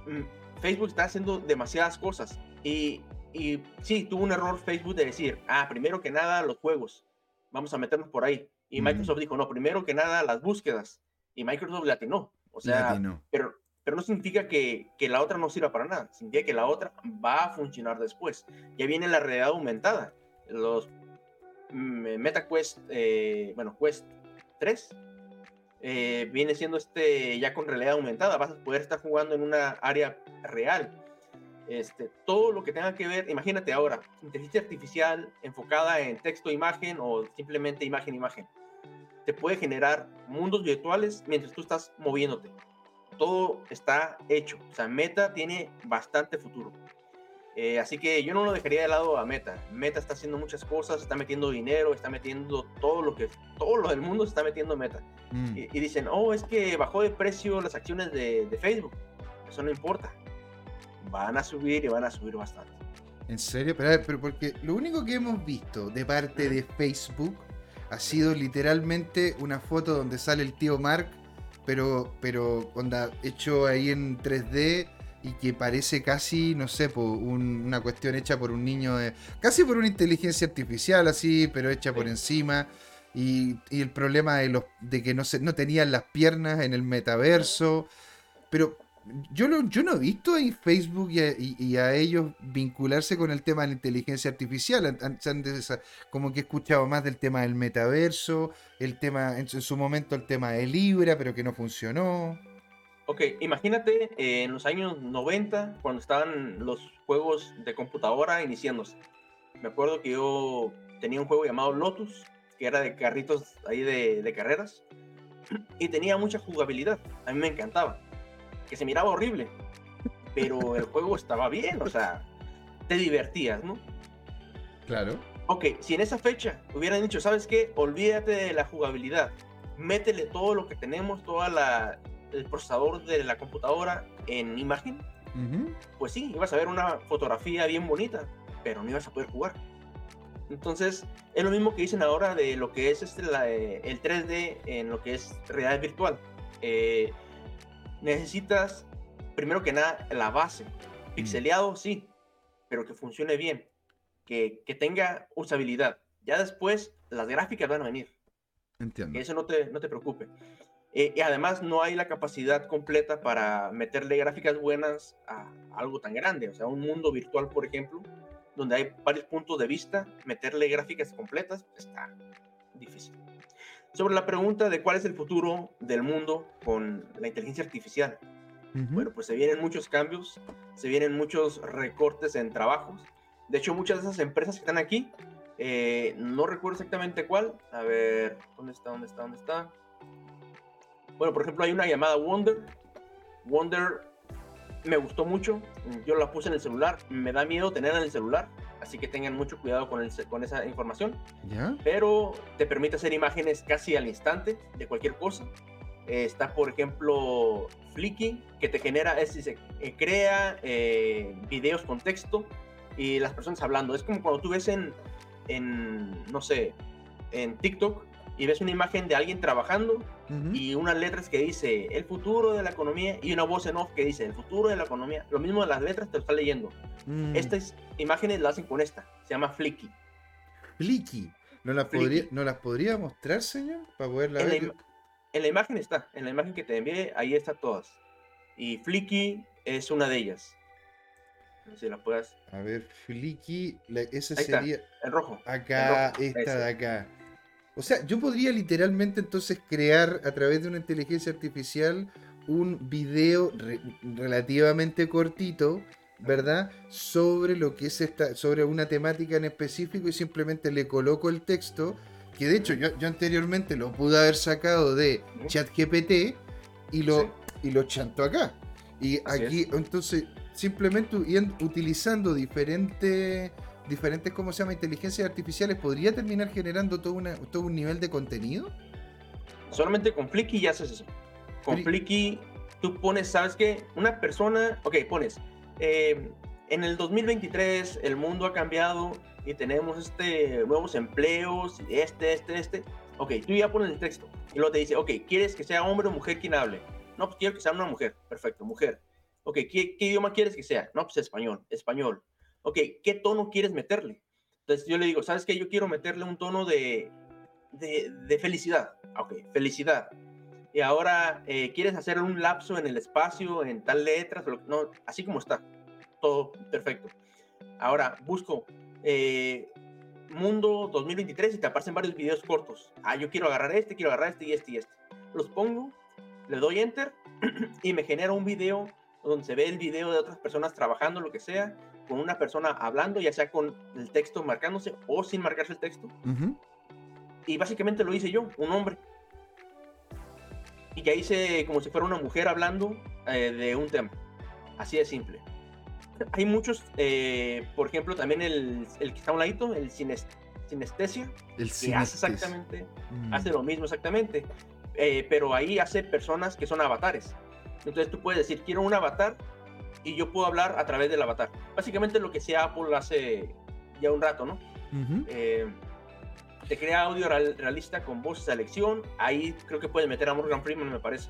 mm, Facebook está haciendo demasiadas cosas y, y sí, tuvo un error Facebook de decir, ah, primero que nada los juegos, vamos a meternos por ahí. Y Microsoft dijo, no, primero que nada las búsquedas. Y Microsoft le atinó. O sea, pero pero no significa que, que, la otra no sirva para nada, significa que la otra va a funcionar después. Ya viene la realidad aumentada. Los mm, MetaQuest, eh, bueno, Quest 3, eh, viene siendo este ya con realidad aumentada. Vas a poder estar jugando en una área real. Este, todo lo que tenga que ver, imagínate ahora, inteligencia artificial enfocada en texto, imagen o simplemente imagen, imagen. Te puede generar mundos virtuales mientras tú estás moviéndote todo está hecho. O sea, Meta tiene bastante futuro. Eh, así que yo no lo dejaría de lado a Meta. Meta está haciendo muchas cosas, está metiendo dinero, está metiendo todo lo que todo lo del mundo se está metiendo Meta. Mm. Y, dicen, oh, es que bajó de precio las acciones de, Facebook. Eso no importa. Van a subir y van a subir bastante. En serio, pero, pero porque lo único que hemos visto de parte de Facebook ha sido literalmente una foto donde sale el tío Mark pero, pero onda, hecho ahí en 3D y que parece casi, no sé, una cuestión hecha por un niño, de, casi por una inteligencia artificial así, pero hecha por encima. Y, el problema de, los, de que no, se, no tenían las piernas en el metaverso. Pero yo, yo no he visto en Facebook y a, ellos vincularse con el tema de la inteligencia artificial. Como que he escuchado más del tema del metaverso, el tema, en su momento el tema de Libra, pero que no funcionó. Ok, imagínate eh, en los años 90, cuando estaban los juegos de computadora iniciándose. Me acuerdo que yo tenía un juego llamado Lotus, que era de carritos ahí de, de carreras, y tenía mucha jugabilidad. A mí me encantaba que se miraba horrible, pero el juego estaba bien, o sea, te divertías, ¿no? Claro. Ok, si en esa fecha hubieran dicho, ¿sabes qué? Olvídate de la jugabilidad, métele todo lo que tenemos, todo el procesador de la computadora en imagen, pues sí, ibas a ver una fotografía bien bonita, pero no ibas a poder jugar. Entonces, es lo mismo que dicen ahora de lo que es este, el 3D en lo que es realidad virtual. Eh, necesitas primero que nada, la base. Mm. Pixeleado, sí, pero que funcione bien, que, que tenga usabilidad. Ya después, las gráficas van a venir. Entiendo. Que eso no te, no te preocupe. Eh, y además no hay la capacidad completa para meterle gráficas buenas a algo tan grande. O sea, un mundo virtual, por ejemplo, donde hay varios puntos de vista, meterle gráficas completas está difícil. Sobre la pregunta de cuál es el futuro del mundo con la inteligencia artificial. Ujú. Bueno, pues se vienen muchos cambios, se vienen muchos recortes en trabajos. De hecho, muchas de esas empresas que están aquí, eh, no recuerdo exactamente cuál. A ver, ¿dónde está? ¿Dónde está? ¿Dónde está? Bueno, por ejemplo, hay una llamada Wonder. Wonder me gustó mucho. Yo la puse en el celular. Me da miedo tenerla en el celular. Así que tengan mucho cuidado con, el con esa información. ¿Ya? Pero te permite hacer imágenes casi al instante de cualquier cosa. Eh, está, por ejemplo, Flicky, que te genera, es, dice, eh, crea eh, videos con texto y las personas hablando. Es como cuando tú ves en, en, no sé, en TikTok y ves una imagen de alguien trabajando Ujú. y unas letras que dice el futuro de la economía y una voz en off que dice el futuro de la economía. Lo mismo de las letras te lo está leyendo. Mm. Estas imágenes las hacen con esta, se llama Flicky. Flicky. ¿No las, Flicky. podría, ¿No las podría mostrar, señor? Para poderla En la, ver. ima- en la imagen está, en la imagen que te envié, ahí está todas. Y Flicky es una de ellas. No sé si la puedas. A ver, Flicky. la- esa Ahí está. sería. En rojo. Acá, rojo, esta ese. de acá. O sea, yo podría literalmente entonces crear a través de una inteligencia artificial un video re- relativamente cortito, ¿verdad? Sobre lo que es esta, sobre una temática en específico y simplemente le coloco el texto, que de hecho yo, yo anteriormente lo pude haber sacado de. ChatGPT y lo, Sí. y lo chanto acá. Y Así aquí, entonces, simplemente utilizando diferentes, diferentes, ¿cómo se llama? Inteligencias artificiales, ¿podría terminar generando todo, una, todo un nivel de contenido? Solamente con Flicky ya haces eso. Con Fli- Flicky tú pones, ¿sabes qué? Una persona, ok, pones, eh, en el 2023 el mundo ha cambiado y tenemos este, nuevos empleos, este, este, este. Ok, tú ya pones el texto y luego te dice, ok, ¿quieres que sea hombre o mujer quien hable? No, pues quiero que sea una mujer. Perfecto, mujer. Ok, ¿qué, qué idioma quieres que sea? No, pues español, español. Ok, ¿qué tono quieres meterle? Entonces yo le digo, ¿sabes qué? Yo quiero meterle un tono de, de, de felicidad. Ok, felicidad. Y ahora, eh, ¿quieres hacer un lapso en el espacio, en tal letras? No, así como está. Todo perfecto. Ahora, busco eh, Mundo 2023 y te aparecen varios videos cortos. Ah, yo quiero agarrar este, quiero agarrar este y este y este. Los pongo, le doy enter y me genera un video donde se ve el video de otras personas trabajando, lo que sea, con una persona hablando, ya sea con el texto marcándose o sin marcarse el texto. Ujú. Y básicamente lo hice yo, un hombre. Y ya hice como si fuera una mujer hablando eh, de un tema. Así de simple. Hay muchos, eh, por ejemplo, también el, el que está a un ladito, el sines- sinestesia, El que cine hace exactamente, Mm. hace lo mismo exactamente. Eh, pero ahí hace personas que son avatares. Entonces tú puedes decir, quiero un avatar y yo puedo hablar a través del avatar. Básicamente lo que sea Apple hace ya un rato, ¿no? Eh, te crea audio real- realista con voz de elección. Ahí creo que puedes meter a Morgan Freeman, me parece.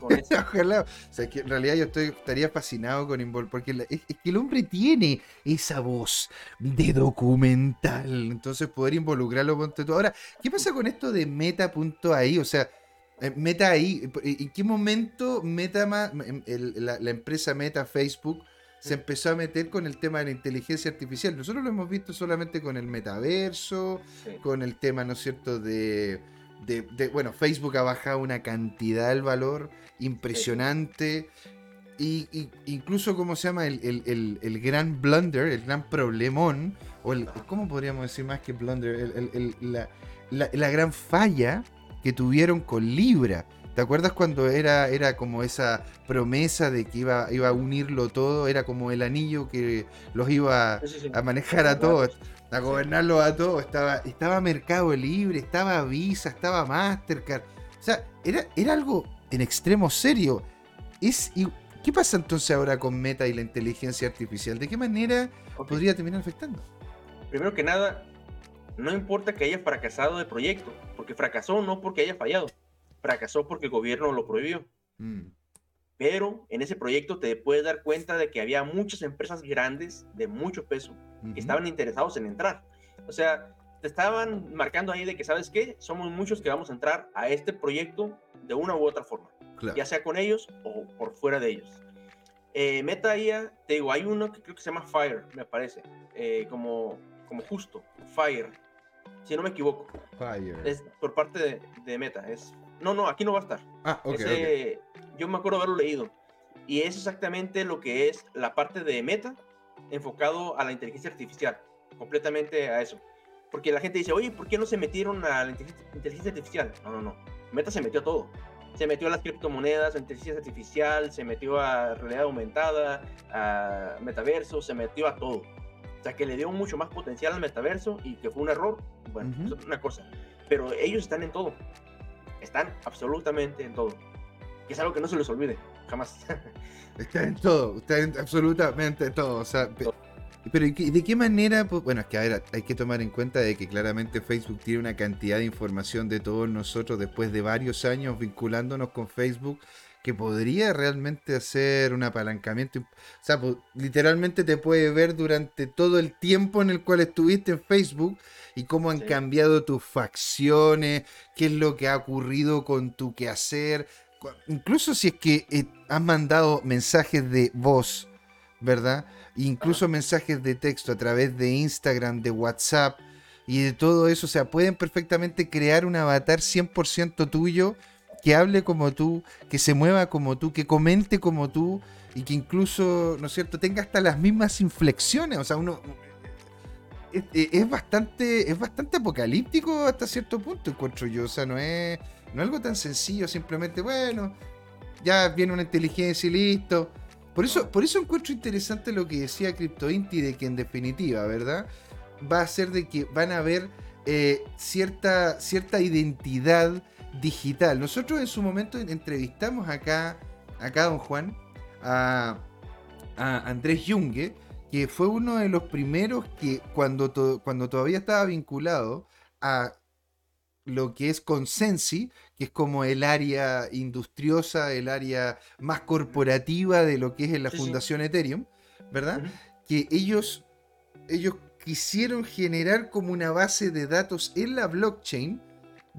Con ese. Ojalá. O sea, que en realidad yo estoy, estaría fascinado con Invol, porque la- es, es que el hombre tiene esa voz de documental. Entonces poder involucrarlo ponte tú. Ahora, ¿qué pasa con esto de meta.ai? O sea, Meta ahí, ¿en qué momento Meta, em, el- la, la empresa Meta, Facebook, se empezó a meter con el tema de la inteligencia artificial? Nosotros lo hemos visto solamente con el metaverso, Sí. con el tema, ¿no es cierto?, de, de- de- bueno, Facebook ha bajado una cantidad del valor impresionante. Y, y incluso, ¿cómo se llama? El, el- el- el gran blunder, el gran problemón, o el, ¿cómo podríamos decir más que blunder? La gran falla que tuvieron con Libra. ¿Te acuerdas cuando era, era como esa promesa de que iba, iba a unirlo todo? Era como el anillo que los iba a manejar a todos, a Sí. gobernarlo a todos. Estaba, estaba Mercado Libre, estaba Visa, estaba Mastercard. O sea, era, era algo en extremo serio. Es, y, ¿Qué pasa entonces ahora con Meta y la inteligencia artificial? ¿De qué manera podría terminar afectando? Primero que nada, no importa que haya fracasado el proyecto, porque fracasó no porque haya fallado, fracasó porque el gobierno lo prohibió. Mm, Pero en ese proyecto te puedes dar cuenta de que había muchas empresas grandes de mucho peso que estaban interesados en entrar. O sea, te estaban marcando ahí de que, ¿sabes qué? Somos muchos que vamos a entrar a este proyecto de una u otra forma, ya sea con ellos o por fuera de ellos. Eh, Meta IA, te digo, hay uno que creo que se llama Fire, me parece, eh, como, como justo, Fire, si no me equivoco. Fire. Es por parte de, de Meta, es... No, no, aquí no va a estar. Ah, ok. Yo me acuerdo haberlo leído. Y es exactamente lo que es la parte de Meta enfocado a la inteligencia artificial, completamente a eso. Porque la gente dice, oye, ¿por qué no se metieron a la inteligencia artificial? No, no, no. Meta se metió a todo. Se metió a las criptomonedas, a inteligencia artificial, se metió a realidad aumentada, a metaverso, se metió a todo. O sea, que le dio mucho más potencial al metaverso y que fue un error, bueno, es una cosa. Pero ellos están en todo. Están absolutamente en todo. Que es algo que no se les olvide, jamás. Está en todo, está en absolutamente todo. O sea, pero ¿de qué manera? Pues, bueno, es que a ver, hay que tomar en cuenta de que claramente Facebook tiene una cantidad de información de todos nosotros después de varios años vinculándonos con Facebook que podría realmente hacer un apalancamiento. O sea, pues, literalmente te puede ver durante todo el tiempo en el cual estuviste en Facebook y cómo han cambiado tus facciones, qué es lo que ha ocurrido con tu quehacer. Incluso si es que eh, has mandado mensajes de voz, ¿verdad? incluso mensajes de texto a través de Instagram, de WhatsApp y de todo eso. O sea, pueden perfectamente crear un avatar 100% tuyo que hable como tú, que se mueva como tú, que comente como tú y que incluso, ¿no es cierto?, tenga hasta las mismas inflexiones. O sea, uno es, bastante es bastante apocalíptico hasta cierto punto, encuentro yo. O sea, no es, no algo tan sencillo, simplemente, bueno, ya viene una inteligencia y listo. Por eso, por eso encuentro interesante lo que decía CryptoInti de que en definitiva, ¿verdad? Va a ser de que van a haber eh, cierta, cierta identidad digital. Nosotros en su momento entrevistamos acá, acá don Juan, a, Andrés Junge, que fue uno de los primeros que cuando, cuando todavía estaba vinculado a lo que es Consensi, que es como el área industriosa, el área más corporativa de lo que es en la Fundación Ethereum, ¿verdad? Que ellos, ellos quisieron generar como una base de datos en la blockchain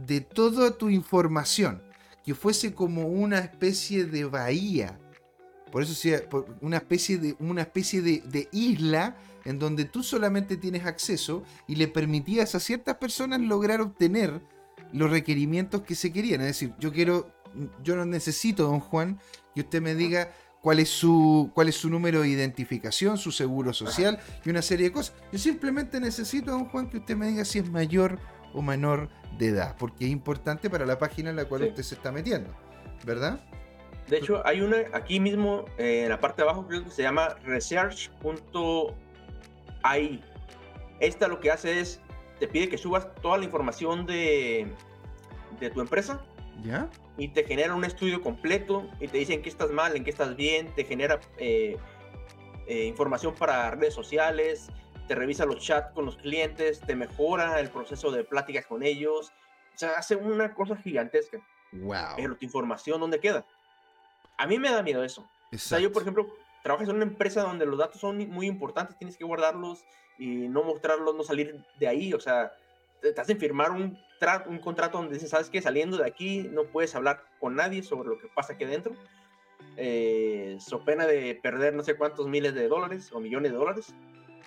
de toda tu información, que fuese como una especie de bahía. Por eso sea una especie de, una especie de, de isla en donde tú solamente tienes acceso y le permitías a ciertas personas lograr obtener los requerimientos que se querían. Es decir, yo quiero, yo no necesito, don Juan, que usted me diga cuál es su, cuál es su número de identificación, su seguro social y una serie de cosas. Yo simplemente necesito, don Juan, que usted me diga si es mayor o menor de edad, porque es importante para la página en la cual usted se está metiendo, ¿verdad? De hecho, hay una aquí mismo eh, en la parte de abajo, creo que se llama research.ai. Esta lo que hace es te pide que subas toda la información de, de tu empresa. ¿Ya? Y te genera un estudio completo y te dicen qué estás mal, en qué estás bien, te genera eh, eh, información para redes sociales, te revisa los chats con los clientes, te mejora el proceso de pláticas con ellos. O sea, hace una cosa gigantesca. Wow. Pero tu información, ¿dónde queda? A mí me da miedo eso. O sea, yo, por ejemplo, trabajas en una empresa donde los datos son muy importantes, tienes que guardarlos y no mostrarlos, no salir de ahí. O sea, te, hacen firmar un, un contrato donde dices, ¿sabes qué? Saliendo de aquí no puedes hablar con nadie sobre lo que pasa aquí adentro. Eh, so pena de perder no sé cuántos miles de dólares o millones de dólares.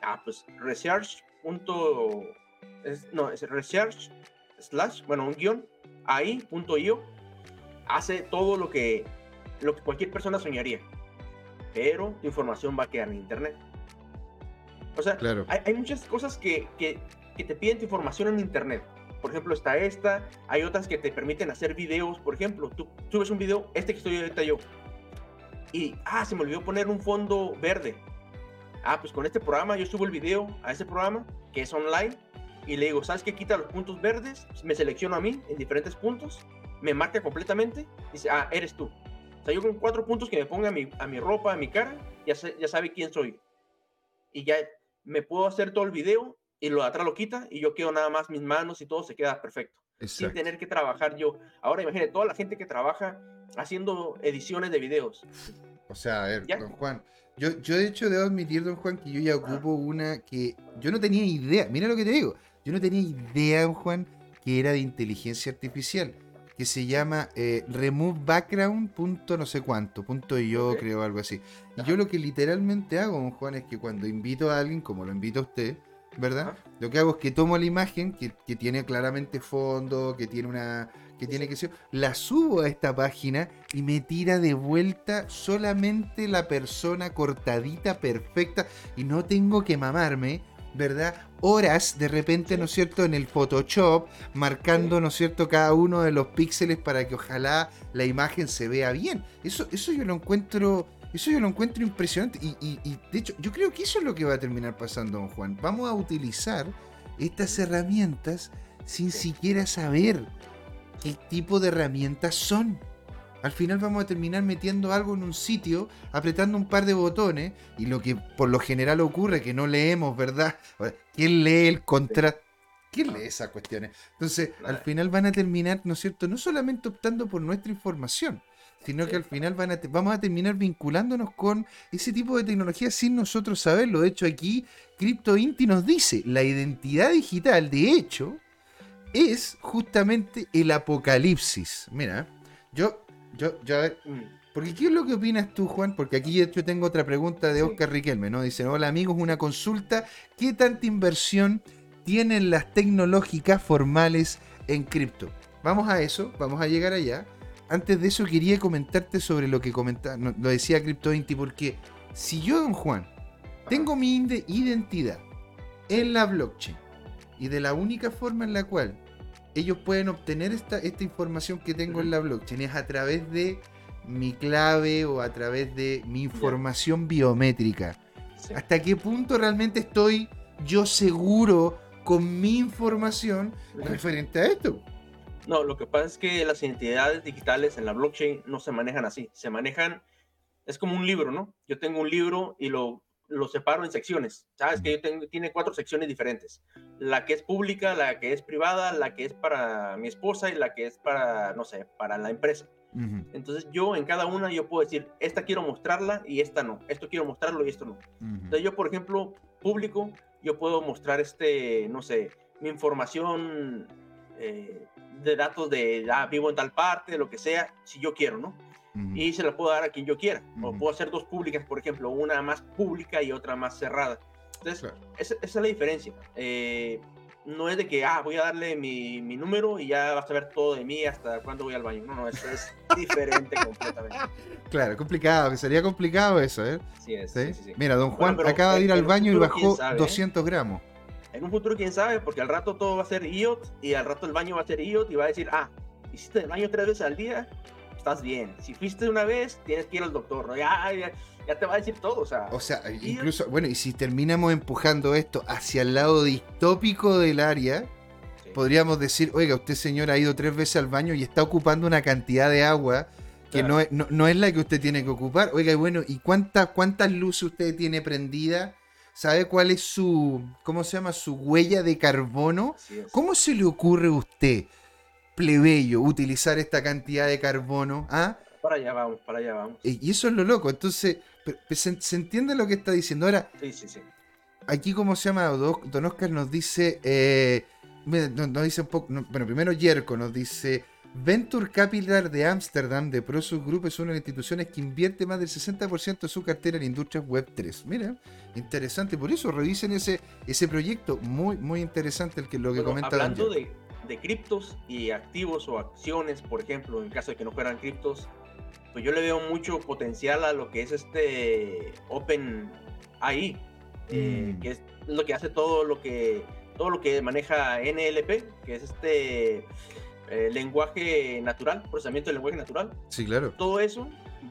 Ah, pues research. no, es research slash, bueno, un guion ahí, punto io, hace todo lo que, lo que cualquier persona soñaría. Pero tu información va a quedar en internet. O sea, hay, muchas cosas que, que, te piden tu información en Internet. Por ejemplo, está esta, hay otras que te permiten hacer videos. Por ejemplo, tú subes un video, este que estoy ahorita yo, y, ah, se me olvidó poner un fondo verde. Ah, pues con este programa yo subo el video a ese programa, que es online, y le digo, ¿sabes qué? Quita los puntos verdes, me selecciono a mí en diferentes puntos, me marca completamente, dice, ah, eres tú. O sea, yo con cuatro puntos que me ponga a mi, a mi ropa, a mi cara, ya, ya sabe quién soy. Y ya me puedo hacer todo el video y lo atrás lo quita y yo quedo nada más mis manos y todo se queda perfecto. Sin tener que trabajar yo. Ahora imagínate, toda la gente que trabaja haciendo ediciones de videos. O sea, a ver, don Juan, yo, yo de hecho debo admitir, don Juan, que yo ya ocupo una que yo no tenía idea. Mira lo que te digo. Yo no tenía idea, don Juan, que era de inteligencia artificial que se llama eh, remove background punto no sé cuánto, punto yo creo, algo así. Y yo lo que literalmente hago, don Juan, es que cuando invito a alguien, como lo invito a usted, ¿verdad? Lo que hago es que tomo la imagen que, tiene claramente fondo, que tiene una. Que tiene que ser. La subo a esta página y me tira de vuelta solamente la persona cortadita, perfecta. Y no tengo que mamarme ¿verdad? Horas de repente, ¿no es cierto?, en el Photoshop, marcando, ¿no es cierto?, cada uno de los píxeles para que ojalá la imagen se vea bien. Eso, eso yo lo encuentro. Eso yo lo encuentro impresionante. Y, de hecho, yo creo que eso es lo que va a terminar pasando, don Juan. Vamos a utilizar estas herramientas sin siquiera saber qué tipo de herramientas son. Al final vamos a terminar metiendo algo en un sitio, apretando un par de botones, y lo que por lo general ocurre que no leemos, ¿verdad? ¿Quién lee el contrato? ¿Quién lee esas cuestiones? Entonces, al final van a terminar, ¿no es cierto? No solamente optando por nuestra información, sino que al final van a vamos a terminar vinculándonos con ese tipo de tecnología sin nosotros saberlo. De hecho, aquí CryptoInti nos dice, la identidad digital, de hecho, es justamente el apocalipsis. Mira, yo yo, ya, mm. porque ¿qué es lo que opinas tú, Juan? Porque aquí yo tengo otra pregunta de Oscar Riquelme, ¿no? Dice, hola amigos, una consulta. ¿Qué tanta inversión tienen las tecnológicas formales en cripto? Vamos a eso, vamos a llegar allá. Antes de eso quería comentarte sobre lo que comentaba, lo decía CryptoInti, porque si yo, don Juan, tengo mi identidad en la blockchain y de la única forma en la cual ellos pueden obtener esta, esta información que tengo en la blockchain es a través de mi clave o a través de mi información biométrica. ¿Hasta qué punto realmente estoy yo seguro con mi información referente a esto? No, lo que pasa es que las identidades digitales en la blockchain no se manejan así. Se manejan, es como un libro, ¿no? Yo tengo un libro y lo lo separo en secciones. Sabes que yo tengo, tiene cuatro secciones diferentes. La que es pública, la que es privada, la que es para mi esposa y la que es para, no sé, para la empresa. Entonces yo en cada una yo puedo decir, esta quiero mostrarla y esta no. Esto quiero mostrarlo y esto no. Entonces yo, por ejemplo, público, yo puedo mostrar este, no sé, mi información eh, de datos de, ah, vivo en tal parte, lo que sea, si yo quiero, ¿no? Y se la puedo dar a quien yo quiera. O puedo hacer dos públicas, por ejemplo, una más pública y otra más cerrada. Entonces, esa, es la diferencia. Eh, no es de que, ah, voy a darle mi, mi, número y ya vas a ver todo de mí hasta cuándo voy al baño. No, no, eso es diferente completamente. Claro, complicado, sería complicado eso, ¿eh? Sí, es, ¿Sí? Sí, Mira, don Juan acaba de ir al baño y bajó 200 gramos. En un futuro, quién sabe, porque al rato todo va a ser IOT y al rato el baño va a ser IOT y va a decir, ah, hiciste el baño tres veces al día, estás bien. Si fuiste una vez, tienes que ir al doctor, ¿no? Ya, ya, te va a decir todo, o sea. O sea, incluso, bueno, y si terminamos empujando esto hacia el lado distópico del área, podríamos decir, oiga, usted señor ha ido tres veces al baño y está ocupando una cantidad de agua que no, es, no, es la que usted tiene que ocupar. Oiga, y bueno, ¿y cuántas cuántas luces usted tiene prendida? ¿Sabe cuál es su, cómo se llama, su huella de carbono? ¿Cómo se le ocurre a usted? Plebeyo utilizar esta cantidad de carbono. ¿ah? Para allá vamos, para allá vamos. Y eso es lo loco. Entonces, se, entiende lo que está diciendo. Ahora, sí, sí, sí. aquí, como se llama? Don Oscar nos dice, eh, nos dice un poco, bueno, primero Yerko nos dice, Venture Capital de Ámsterdam, de Prosus Group, es una de las instituciones que invierte más del 60% de su cartera en industrias web 3. Mira, interesante. Por eso revisen ese, ese proyecto. Muy, muy interesante el que, lo que comenta. Hablando de, de criptos y activos o acciones, por ejemplo, en caso de que no fueran criptos, pues yo le veo mucho potencial a lo que es este Open AI, eh, mm. que es lo que hace todo lo que todo lo que maneja NLP, que es este eh, lenguaje natural, procesamiento de lenguaje natural. Sí, claro. Todo eso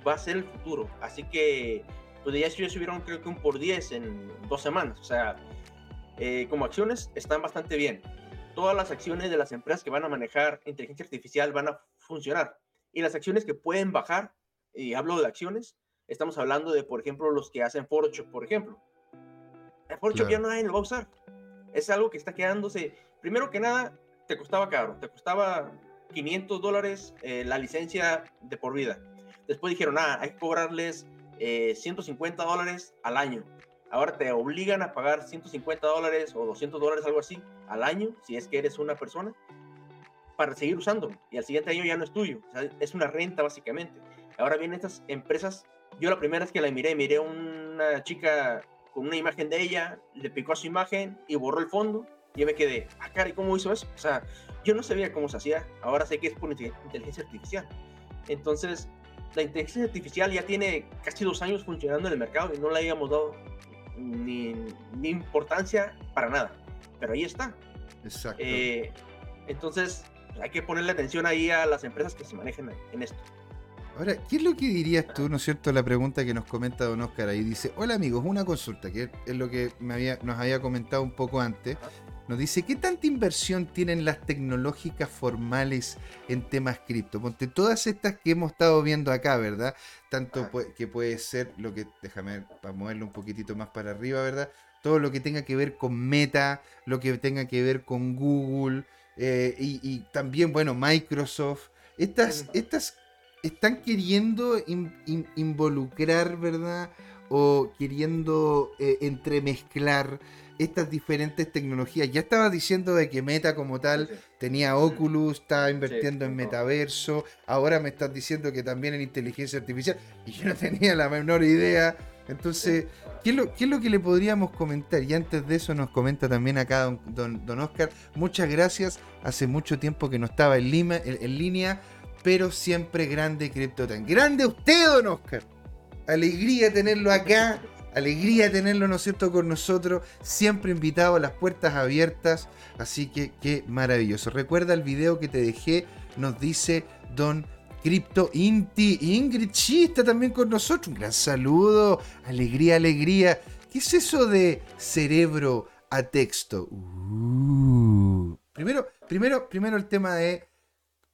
va a ser el futuro. Así que, pues ya subieron creo que un por 10 en dos semanas. O sea, eh, como acciones están bastante bien todas las acciones de las empresas que van a manejar inteligencia artificial van a funcionar. Y las acciones que pueden bajar, y hablo de acciones, estamos hablando de, por ejemplo, los que hacen Photoshop, por ejemplo. Photoshop ya nadie lo va a usar. Es algo que está quedándose, primero que nada, te costaba caro, te costaba 500 dólares eh, la licencia de por vida. Después dijeron, ah, hay que cobrarles 150 eh, dólares al año. Ahora te obligan a pagar 150 dólares o 200 dólares, algo así, al año, si es que eres una persona, para seguir usando. Y al siguiente año ya no es tuyo. es una renta, básicamente. Ahora vienen estas empresas. Yo la primera vez que la miré, miré una chica con una imagen de ella, le picó a su imagen y borró el fondo. Y yo me quedé, ah, cara, ¿y cómo hizo eso? O sea, yo no sabía cómo se hacía. Ahora sé que es por inteligencia artificial. Entonces, la inteligencia artificial ya tiene casi dos años funcionando en el mercado y no le habíamos dado ni, importancia para nada. Pero ahí está. Exacto. Eh, entonces, hay que ponerle atención ahí a las empresas que se manejen en esto. Ahora, ¿qué es lo que dirías tú, no es cierto, la pregunta que nos comenta Don Oscar ahí? Dice, hola amigos, una consulta, que es lo que me había, nos había comentado un poco antes. Nos dice, ¿qué tanta inversión tienen las tecnológicas formales en temas cripto? Ponte todas estas que hemos estado viendo acá, ¿verdad? Tanto que puede ser lo que, déjame para moverlo un poquitito más para arriba, ¿verdad? Todo lo que tenga que ver con Meta, lo que tenga que ver con Google eh, y, también, bueno, Microsoft. Estas, estas están queriendo involucrar, ¿verdad? O queriendo eh, entremezclar estas diferentes tecnologías. Ya estaba diciendo de que Meta como tal tenía Oculus, estaba invirtiendo en metaverso, ahora me estás diciendo que también en inteligencia artificial y yo no tenía la menor idea. Entonces, ¿qué es lo, qué es lo que le podríamos comentar? Y antes de eso nos comenta también acá don, don, Oscar, muchas gracias, hace mucho tiempo que no estaba en, Lima, en, línea, pero siempre grande CryptoTime. Grande usted, don Oscar. Alegría tenerlo acá alegría tenerlo, ¿no es cierto?, con nosotros, siempre invitado, a las puertas abiertas, así que qué maravilloso. Recuerda el video que te dejé, nos dice Don Crypto Inti, Ingrid sí, está también con nosotros, un gran saludo, alegría, alegría. ¿Qué es eso de cerebro a texto? Uh. Primero, primero, primero el tema de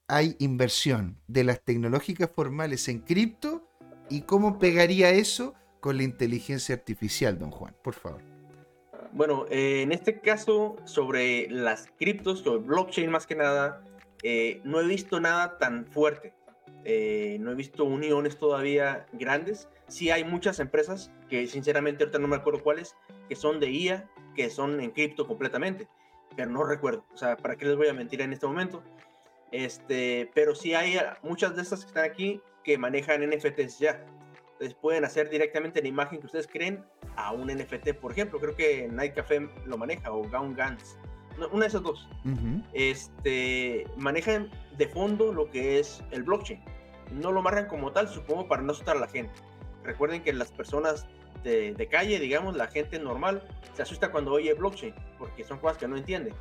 hay inversión de las tecnológicas formales en cripto y cómo pegaría eso con la inteligencia artificial, don Juan? Por favor. Bueno, eh, en este caso, sobre las criptos, sobre blockchain más que nada, eh, no he visto nada tan fuerte. Eh, no he visto uniones todavía grandes. Sí hay muchas empresas que sinceramente ahorita no me acuerdo cuáles, que son de IA, que son en cripto completamente, pero no recuerdo. O sea, ¿para qué les voy a mentir en este momento? Este, pero sí hay muchas de estas que están aquí que manejan NFTs ya les pueden hacer directamente la imagen que ustedes creen a un NFT, por ejemplo. Creo que Night Café lo maneja o Gaun Gans. Una de esas dos. este, manejan de fondo lo que es el blockchain. No lo marcan como tal, supongo, para no asustar a la gente. Recuerden que las personas de, calle, digamos, la gente normal, se asusta cuando oye blockchain, porque son cosas que no entienden.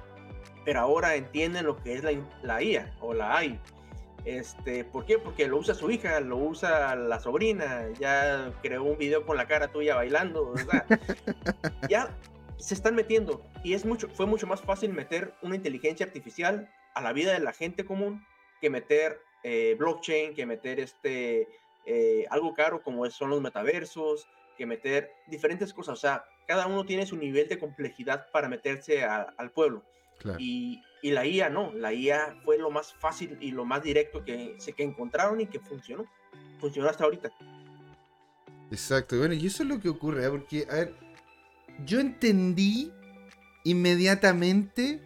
Pero ahora entienden lo que es la, la IA o la AI este, ¿Por qué? Porque lo usa su hija, lo usa la sobrina, ya creó un video con la cara tuya bailando, ya se están metiendo y es mucho, fue mucho más fácil meter una inteligencia artificial a la vida de la gente común que meter eh, blockchain, que meter este, eh, algo caro como son los metaversos, que meter diferentes cosas. O sea, cada uno tiene su nivel de complejidad para meterse al pueblo. Y, y, la IA no, la IA fue lo más fácil y lo más directo que, que encontraron y que funcionó. Funcionó hasta ahorita. Exacto, bueno, y eso es lo que ocurre, ¿eh? porque, a ver, yo entendí inmediatamente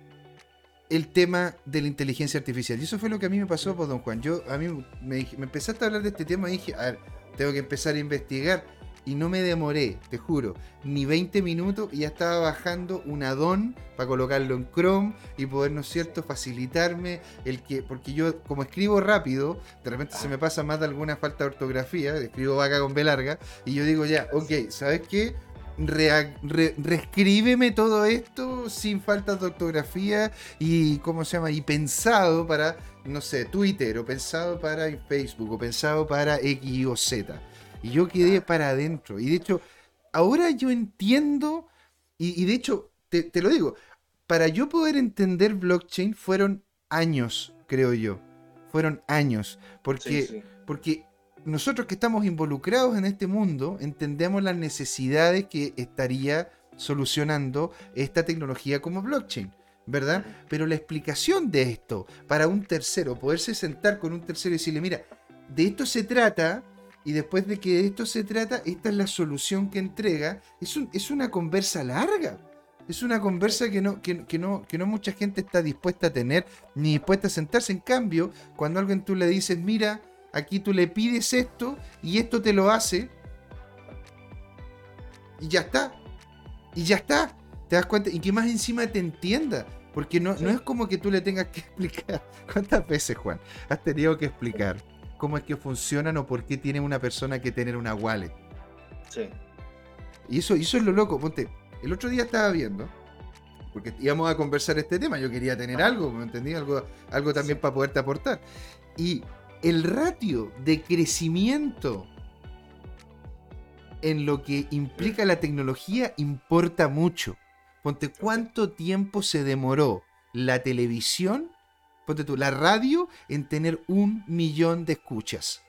el tema de la inteligencia artificial. Y eso fue lo que a mí me pasó, pues, don Juan. Yo, a mí me, me empezaste a hablar de este tema y dije, a ver, tengo que empezar a investigar y no me demoré, te juro, ni 20 minutos y ya estaba bajando un addon para colocarlo en Chrome y poder, ¿no es cierto?, facilitarme el que, porque yo como escribo rápido, de repente se me pasa más de alguna falta de ortografía, escribo vaca con B larga, y yo digo ya, ok, ¿sabes qué? reescríbeme todo esto sin falta de ortografía y, ¿cómo se llama? Y pensado para, no sé, Twitter, o pensado para Facebook, o pensado para X o Z. Y yo quedé para adentro. Y de hecho, ahora yo entiendo, y, de hecho, te, lo digo, para yo poder entender blockchain fueron años, creo yo. Fueron años. Porque, porque nosotros que estamos involucrados en este mundo entendemos las necesidades que estaría solucionando esta tecnología como blockchain. ¿Verdad? Pero la explicación de esto para un tercero, poderse sentar con un tercero y decirle, mira, de esto se trata, y después de que de esto se trata, esta es la solución que entrega, es, es una conversa larga. Es una conversa que no, que, no, que no mucha gente está dispuesta a tener, ni dispuesta a sentarse. En cambio, cuando alguien tú le dices, mira, aquí tú le pides esto y esto te lo hace, y ya está. Y ya está. ¿Te das cuenta? Y que más encima te entienda. Porque no, no es como que tú le tengas que explicar. ¿Cuántas veces, Juan, has tenido que explicar cómo es que funcionan o por qué tiene una persona que tener una wallet? Sí. Y eso, eso es lo loco. Ponte, el otro día estaba viendo, porque íbamos a conversar este tema, yo quería tener algo, ¿me entendí? Algo, algo también para poderte aportar. Y el ratio de crecimiento en lo que implica la tecnología importa mucho. Ponte cuánto tiempo se demoró la televisión, ponte tú, la radio en tener un millón de escuchas.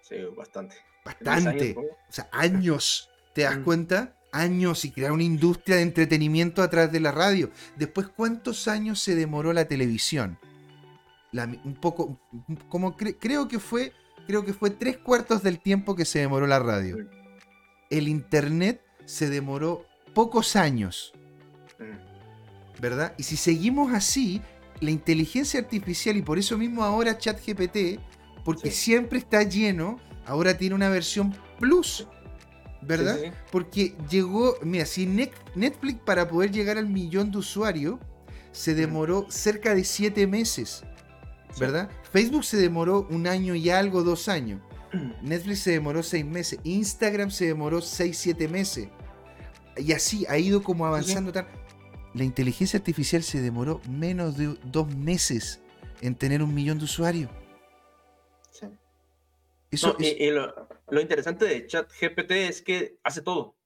Sí, bastante. Bastante. o sea, años. ¿Te das mm. cuenta? años y crear una industria de entretenimiento a través de la radio. Después, ¿cuántos años se demoró la televisión? un poco, como creo que fue, creo que fue tres cuartos del tiempo que se demoró la radio. El internet se demoró pocos años, ¿verdad? Y si seguimos así, la inteligencia artificial y por eso mismo ahora ChatGPT, porque siempre está lleno, ahora tiene una versión plus ¿verdad? Porque llegó, mira, si Netflix para poder llegar al millón de usuarios se demoró cerca de siete meses, ¿verdad? Facebook se demoró un año y algo, dos años. Netflix se demoró seis meses. Instagram se demoró seis, siete meses. Y así ha ido como avanzando. La inteligencia artificial se demoró menos de dos meses en tener un millón de usuarios. Eso, y, lo, interesante de ChatGPT es que hace todo.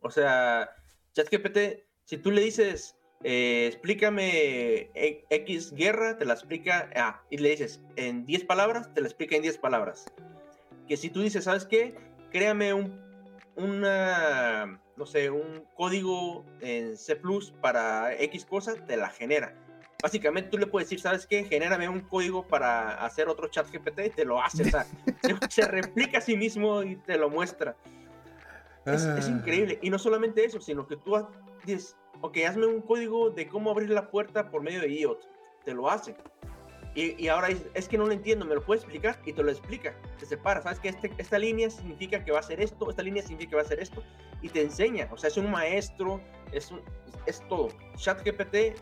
O sea, ChatGPT, si tú le dices, eh, explícame e, X guerra, te la explica, ah, y le dices en 10 palabras, te la explica en 10 palabras. Que si tú dices, ¿sabes qué? Créame un, una, no sé, un código en C para X cosa, te la genera básicamente tú le puedes decir, ¿sabes qué? Genérame un código para hacer otro chat GPT y te lo hace. O sea, se replica a sí mismo y te lo muestra. Es, ah. increíble. Y no solamente eso, sino que tú dices, ok, hazme un código de cómo abrir la puerta por medio de IOT. Te lo hace. Y, ahora es, que no lo entiendo, me lo puedes explicar y te lo explica. Te separa, sabes que este, esta línea significa que va a ser esto, esta línea significa que va a ser esto, y te enseña. O sea, es un maestro, es, un, es todo. ChatGPT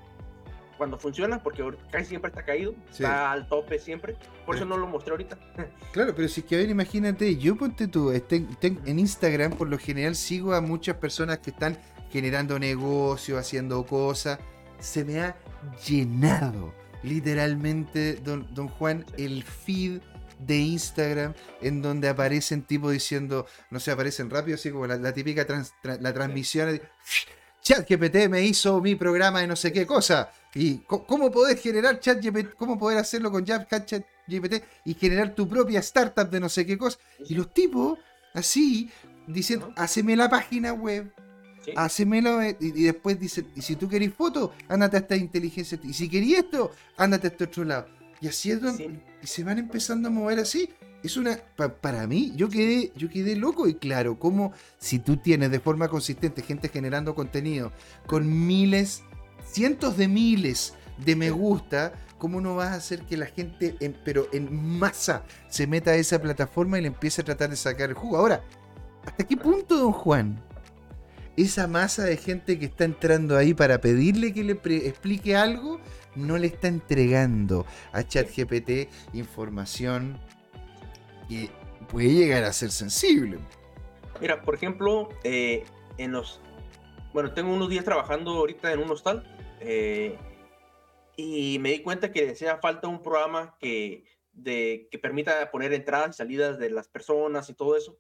cuando funciona, porque casi siempre está caído, está al tope siempre. Por eso no lo mostré ahorita. Claro, pero si es que a ver, imagínate, yo ponte tú, este, en Instagram por lo general sigo a muchas personas que están generando negocios, haciendo cosas. Se me ha llenado literalmente, don, don Juan, el feed de Instagram en donde aparecen tipo diciendo, no sé, aparecen rápido, así como la, típica la transmisión. ChatGPT me hizo mi programa de no sé qué cosa. ¿Y cómo poder generar ChatGPT? ¿Cómo poder hacerlo con ChatGPT y generar tu propia startup de no sé qué cosa? Y los tipos, así, dicen, haceme la página web. ¿Sí? Hacemelo eh, y, después dicen, y si tú querés foto, ándate a esta inteligencia. Y si querés esto, ándate a este otro lado. Y así es donde, y se van empezando a mover así es una para mí yo quedé yo quedé loco y claro como si tú tienes de forma consistente gente generando contenido con miles cientos de miles de me gusta cómo no vas a hacer que la gente pero en masa se meta a esa plataforma y le empiece a tratar de sacar el jugo ahora hasta qué punto don Juan esa masa de gente que está entrando ahí para pedirle que le explique algo no le está entregando a ChatGPT información y puede llegar a ser sensible. Mira, por ejemplo, eh, en los. Bueno, tengo unos días trabajando ahorita en un hostal eh, y me di cuenta que hacía falta un programa que, de, que permita poner entradas y salidas de las personas y todo eso.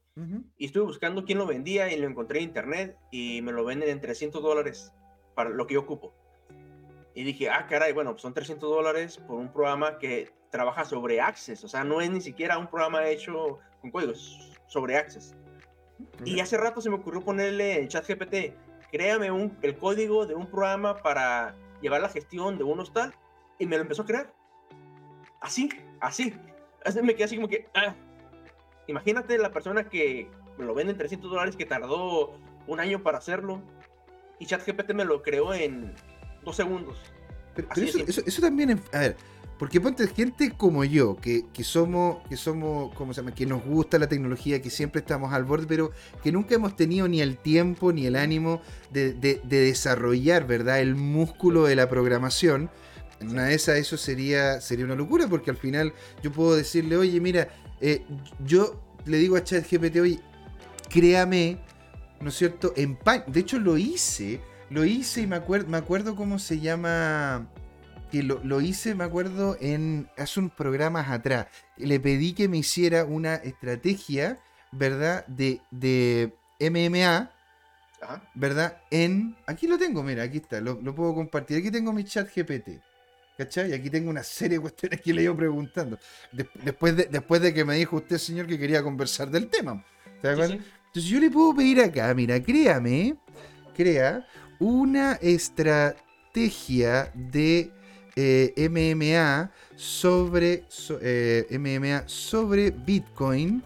Y estuve buscando quién lo vendía y lo encontré en internet y me lo venden en 300 dólares para lo que yo ocupo. Y dije, ah, caray, bueno, pues son 300 dólares por un programa que trabaja sobre Access, o sea, no es ni siquiera un programa hecho con códigos, sobre Access. Y hace rato se me ocurrió ponerle en chat GPT, créame un, el código de un programa para llevar la gestión de un hostal y me lo empezó a crear. Así, así. Así me quedé así como que, ah. Imagínate la persona que me lo vende en 300 dólares que tardó un año para hacerlo y ChatGPT me lo creó en dos segundos. Pero, eso, eso, también, a ver, porque ponte gente como yo, que, que, somos, que somos, ¿cómo se llama? Que nos gusta la tecnología, que siempre estamos al borde, pero que nunca hemos tenido ni el tiempo ni el ánimo de, de, de desarrollar, ¿verdad? El músculo de la programación. En una de esas eso sería, sería una locura, porque al final yo puedo decirle, oye, mira, eh, yo le digo a ChatGPT, oye, créame, ¿no es cierto? En De hecho, lo hice, lo hice y me, acuerdo me acuerdo cómo se llama. Que lo, lo, hice, me acuerdo, en hace unos programas atrás. Le pedí que me hiciera una estrategia, ¿verdad? De, de MMA, ¿verdad? En. Aquí lo tengo, mira, aquí está, lo, lo puedo compartir. Aquí tengo mi chat GPT. ¿Cachai? Y aquí tengo una serie de cuestiones que le iba preguntando. después, de, después de que me dijo usted, señor, que quería conversar del tema. Entonces yo le puedo pedir acá, mira, créame, crea una estrategia de eh, MMA sobre eh, MMA sobre Bitcoin,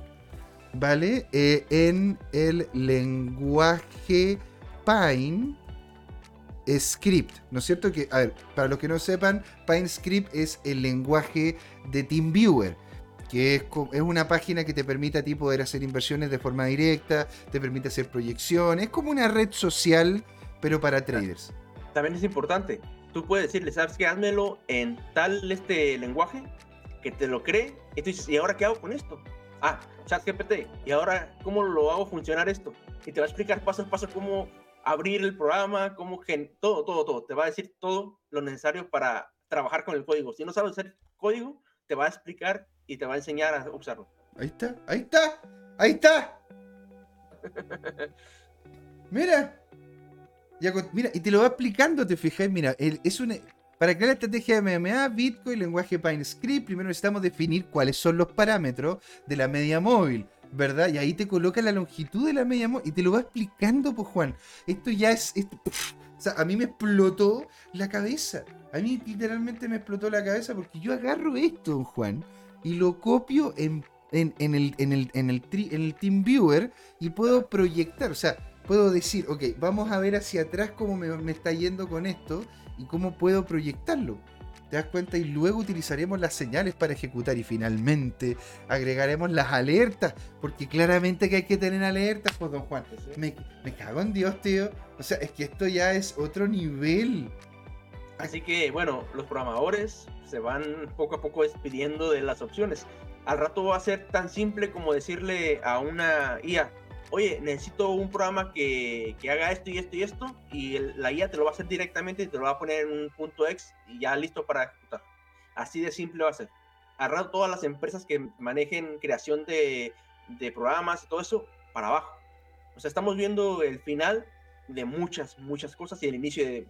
¿vale? Eh, en el lenguaje Pine Script, ¿no es cierto? Que, a ver, para los que no sepan, PineScript es el lenguaje de TeamViewer, que es, es, una página que te permite a ti poder hacer inversiones de forma directa, te permite hacer proyecciones, es como una red social, pero para traders. También es importante, tú puedes decirle, ¿sabes qué? Házmelo en tal este lenguaje, que te lo cree, y tú dices, ¿y ahora qué hago con esto? Ah, ChatGPT, ¿y ahora cómo lo hago funcionar esto? Y te va a explicar paso a paso cómo abrir el programa, cómo gen todo, todo, todo. Te va a decir todo lo necesario para trabajar con el código. Si no sabes hacer código, te va a explicar y te va a enseñar a usarlo. Ahí está, ahí está, ahí está. mira. mira, y te lo va explicando, te fijas, mira, es una, para crear la estrategia de MMA, Bitcoin, lenguaje PineScript, primero necesitamos definir cuáles son los parámetros de la media móvil. ¿Verdad? Y ahí te coloca la longitud de la media y te lo va explicando, pues Juan. Esto ya es... o sea, a mí me explotó la cabeza. A mí literalmente me explotó la cabeza porque yo agarro esto, Juan, y lo copio en, en, en el, en, el, en, el en el TeamViewer y puedo proyectar. O sea, puedo decir, ok, vamos a ver hacia atrás cómo me está yendo con esto y cómo puedo proyectarlo. ¿Te das cuenta? Y luego utilizaremos las señales para ejecutar y finalmente agregaremos las alertas, porque claramente que hay que tener alertas, pues don Juan. Me, cago en Dios, tío. O sea, es que esto ya es otro nivel. Así que, bueno, los programadores se van poco a poco despidiendo de las opciones. Al rato va a ser tan simple como decirle a una IA, oye, necesito un programa que, que, haga esto y esto y esto, y la IA te lo va a hacer directamente y te lo va a poner en un punto X y ya listo para ejecutar. Así de simple va a ser. Agarrar todas las empresas que manejen creación de, de programas y todo eso para abajo. O sea, estamos viendo el final de muchas, muchas cosas y el inicio de,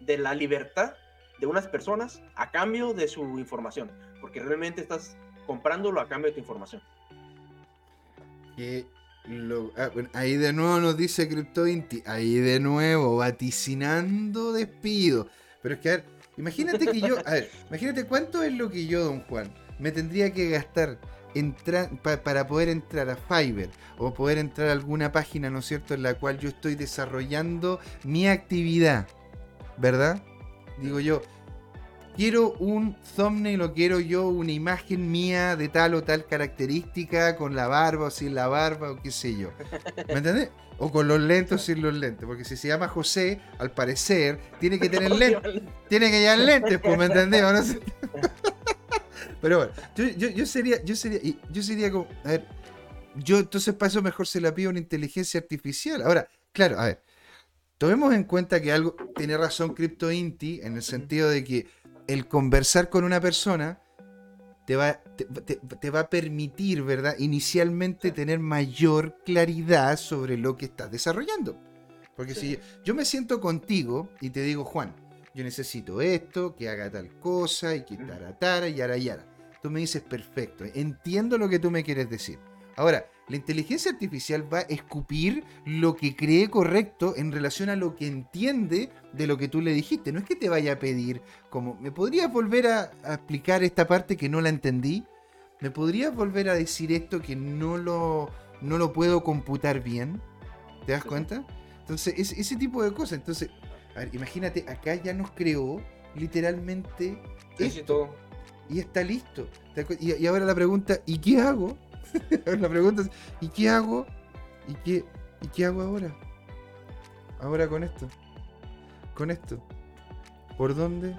de la libertad de unas personas a cambio de su información, porque realmente estás comprándolo a cambio de tu información. Ah, ahí de nuevo nos dice CryptoInti. Ahí de nuevo, vaticinando despido. Pero es que, a ver, imagínate que yo. A ver, imagínate cuánto es lo que yo, don Juan, me tendría que gastar para poder entrar a Fiverr o poder entrar a alguna página, ¿no es cierto?, en la cual yo estoy desarrollando mi actividad. ¿Verdad? Digo yo, quiero un thumbnail o quiero yo una imagen mía de tal o tal característica con la barba o sin la barba o qué sé yo. ¿Me entiendes? O con los lentes o sin los lentes. Porque si se llama José, al parecer, tiene que tener lentes. Tiene que llevar lentes, pues, ¿me entendés? Pero bueno, yo, sería, yo sería, yo sería como, a ver, yo entonces para eso mejor se la pido una inteligencia artificial. Ahora, claro, a ver, tomemos en cuenta que algo tiene razón CryptoInti en el sentido de que el conversar con una persona te va, te, va a permitir, ¿verdad? Inicialmente tener mayor claridad sobre lo que estás desarrollando. Porque si yo me siento contigo y te digo, Juan, yo necesito esto, que haga tal cosa, y que taratara, y yara, yara. Tú me dices, perfecto, entiendo lo que tú me quieres decir. Ahora, La inteligencia artificial va a escupir lo que cree correcto en relación a lo que entiende de lo que tú le dijiste. No es que te vaya a pedir como, ¿me podrías volver a, explicar esta parte que no la entendí? ¿Me podrías volver a decir esto que no lo, no lo puedo computar bien? ¿Te das cuenta? Entonces, es, ese tipo de cosas. Entonces, imagínate, acá ya nos creó literalmente esto. Y está listo. Y, ahora la pregunta, ¿y qué hago? la pregunta es, ¿y qué hago? ¿Y qué, ¿Y qué hago ahora? Ahora con esto. Con esto. ¿Por dónde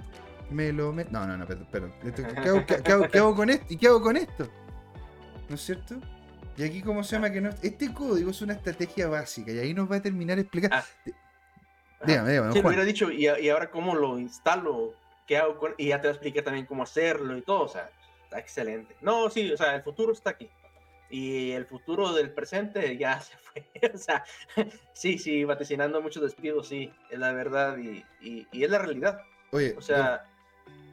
me lo meto? No, no, no, perdón. ¿Qué hago, con esto? ¿Y qué hago con esto? ¿No es cierto? Y aquí, ¿cómo se llama? que no Este código es una estrategia básica y ahí nos va a terminar explicando. Ah. Dígame, dígame. Sí, me hubiera dicho, ¿y, ahora cómo lo instalo? ¿Qué hago con... Y ya te expliqué también cómo hacerlo y todo, o sea, está excelente. No, sí, o sea, el futuro está aquí y el futuro del presente ya se fue. o sea, sí, sí, vaticinando muchos despidos, sí, es la verdad y, y, es la realidad. Oye, o sea...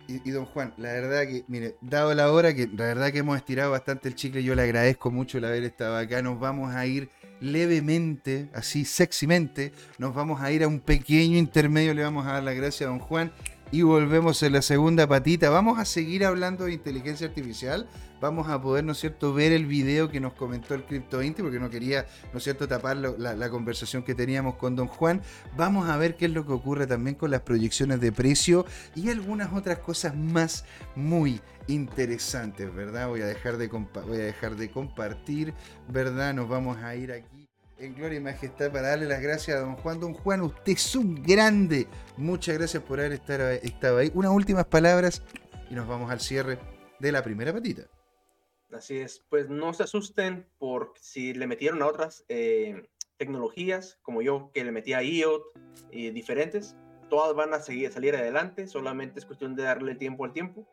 y, don Juan, la verdad que, mire, dado la hora, que la verdad que hemos estirado bastante el chicle, yo le agradezco mucho el haber estado acá, nos vamos a ir levemente, así sexymente, nos vamos a ir a un pequeño intermedio, le vamos a dar las gracias a don Juan y volvemos en la segunda patita. Vamos a seguir hablando de inteligencia artificial. Vamos a poder, ¿no es cierto?, ver el video que nos comentó el Crypto Inti, porque no quería, ¿no es cierto?, tapar la, conversación que teníamos con Don Juan. Vamos a ver qué es lo que ocurre también con las proyecciones de precio y algunas otras cosas más muy interesantes, ¿verdad? Voy a dejar de, voy a dejar de compartir, ¿verdad? Nos vamos a ir aquí en gloria y majestad para darle las gracias a don Juan. Don Juan, usted es un grande. Muchas gracias por haber estado ahí. Unas últimas palabras y nos vamos al cierre de la primera patita. Así es, pues no se asusten por si le metieron a otras eh, tecnologías, como yo que le metí a IOT y diferentes, todas van a seguir, salir adelante, solamente es cuestión de darle tiempo al tiempo.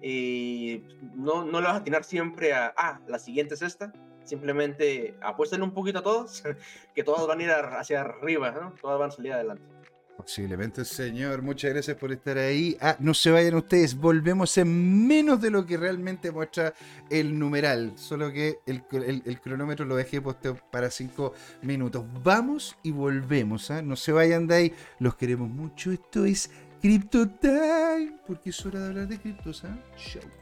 Y no, no le vas a atinar siempre a, ah, la siguiente es esta, Simplemente apuesten un poquito a todos, que todos van a ir hacia arriba, ¿no? Todas van a salir adelante. Posiblemente, señor. Muchas gracias por estar ahí. Ah, no se vayan ustedes. Volvemos en menos de lo que realmente muestra el numeral. Solo que el, cronómetro lo dejé puesto para cinco minutos. Vamos y volvemos. ¿ah? No se vayan de ahí. Los queremos mucho. Esto es Crypto Time. Porque es hora de hablar de criptos. ¿ah? Show.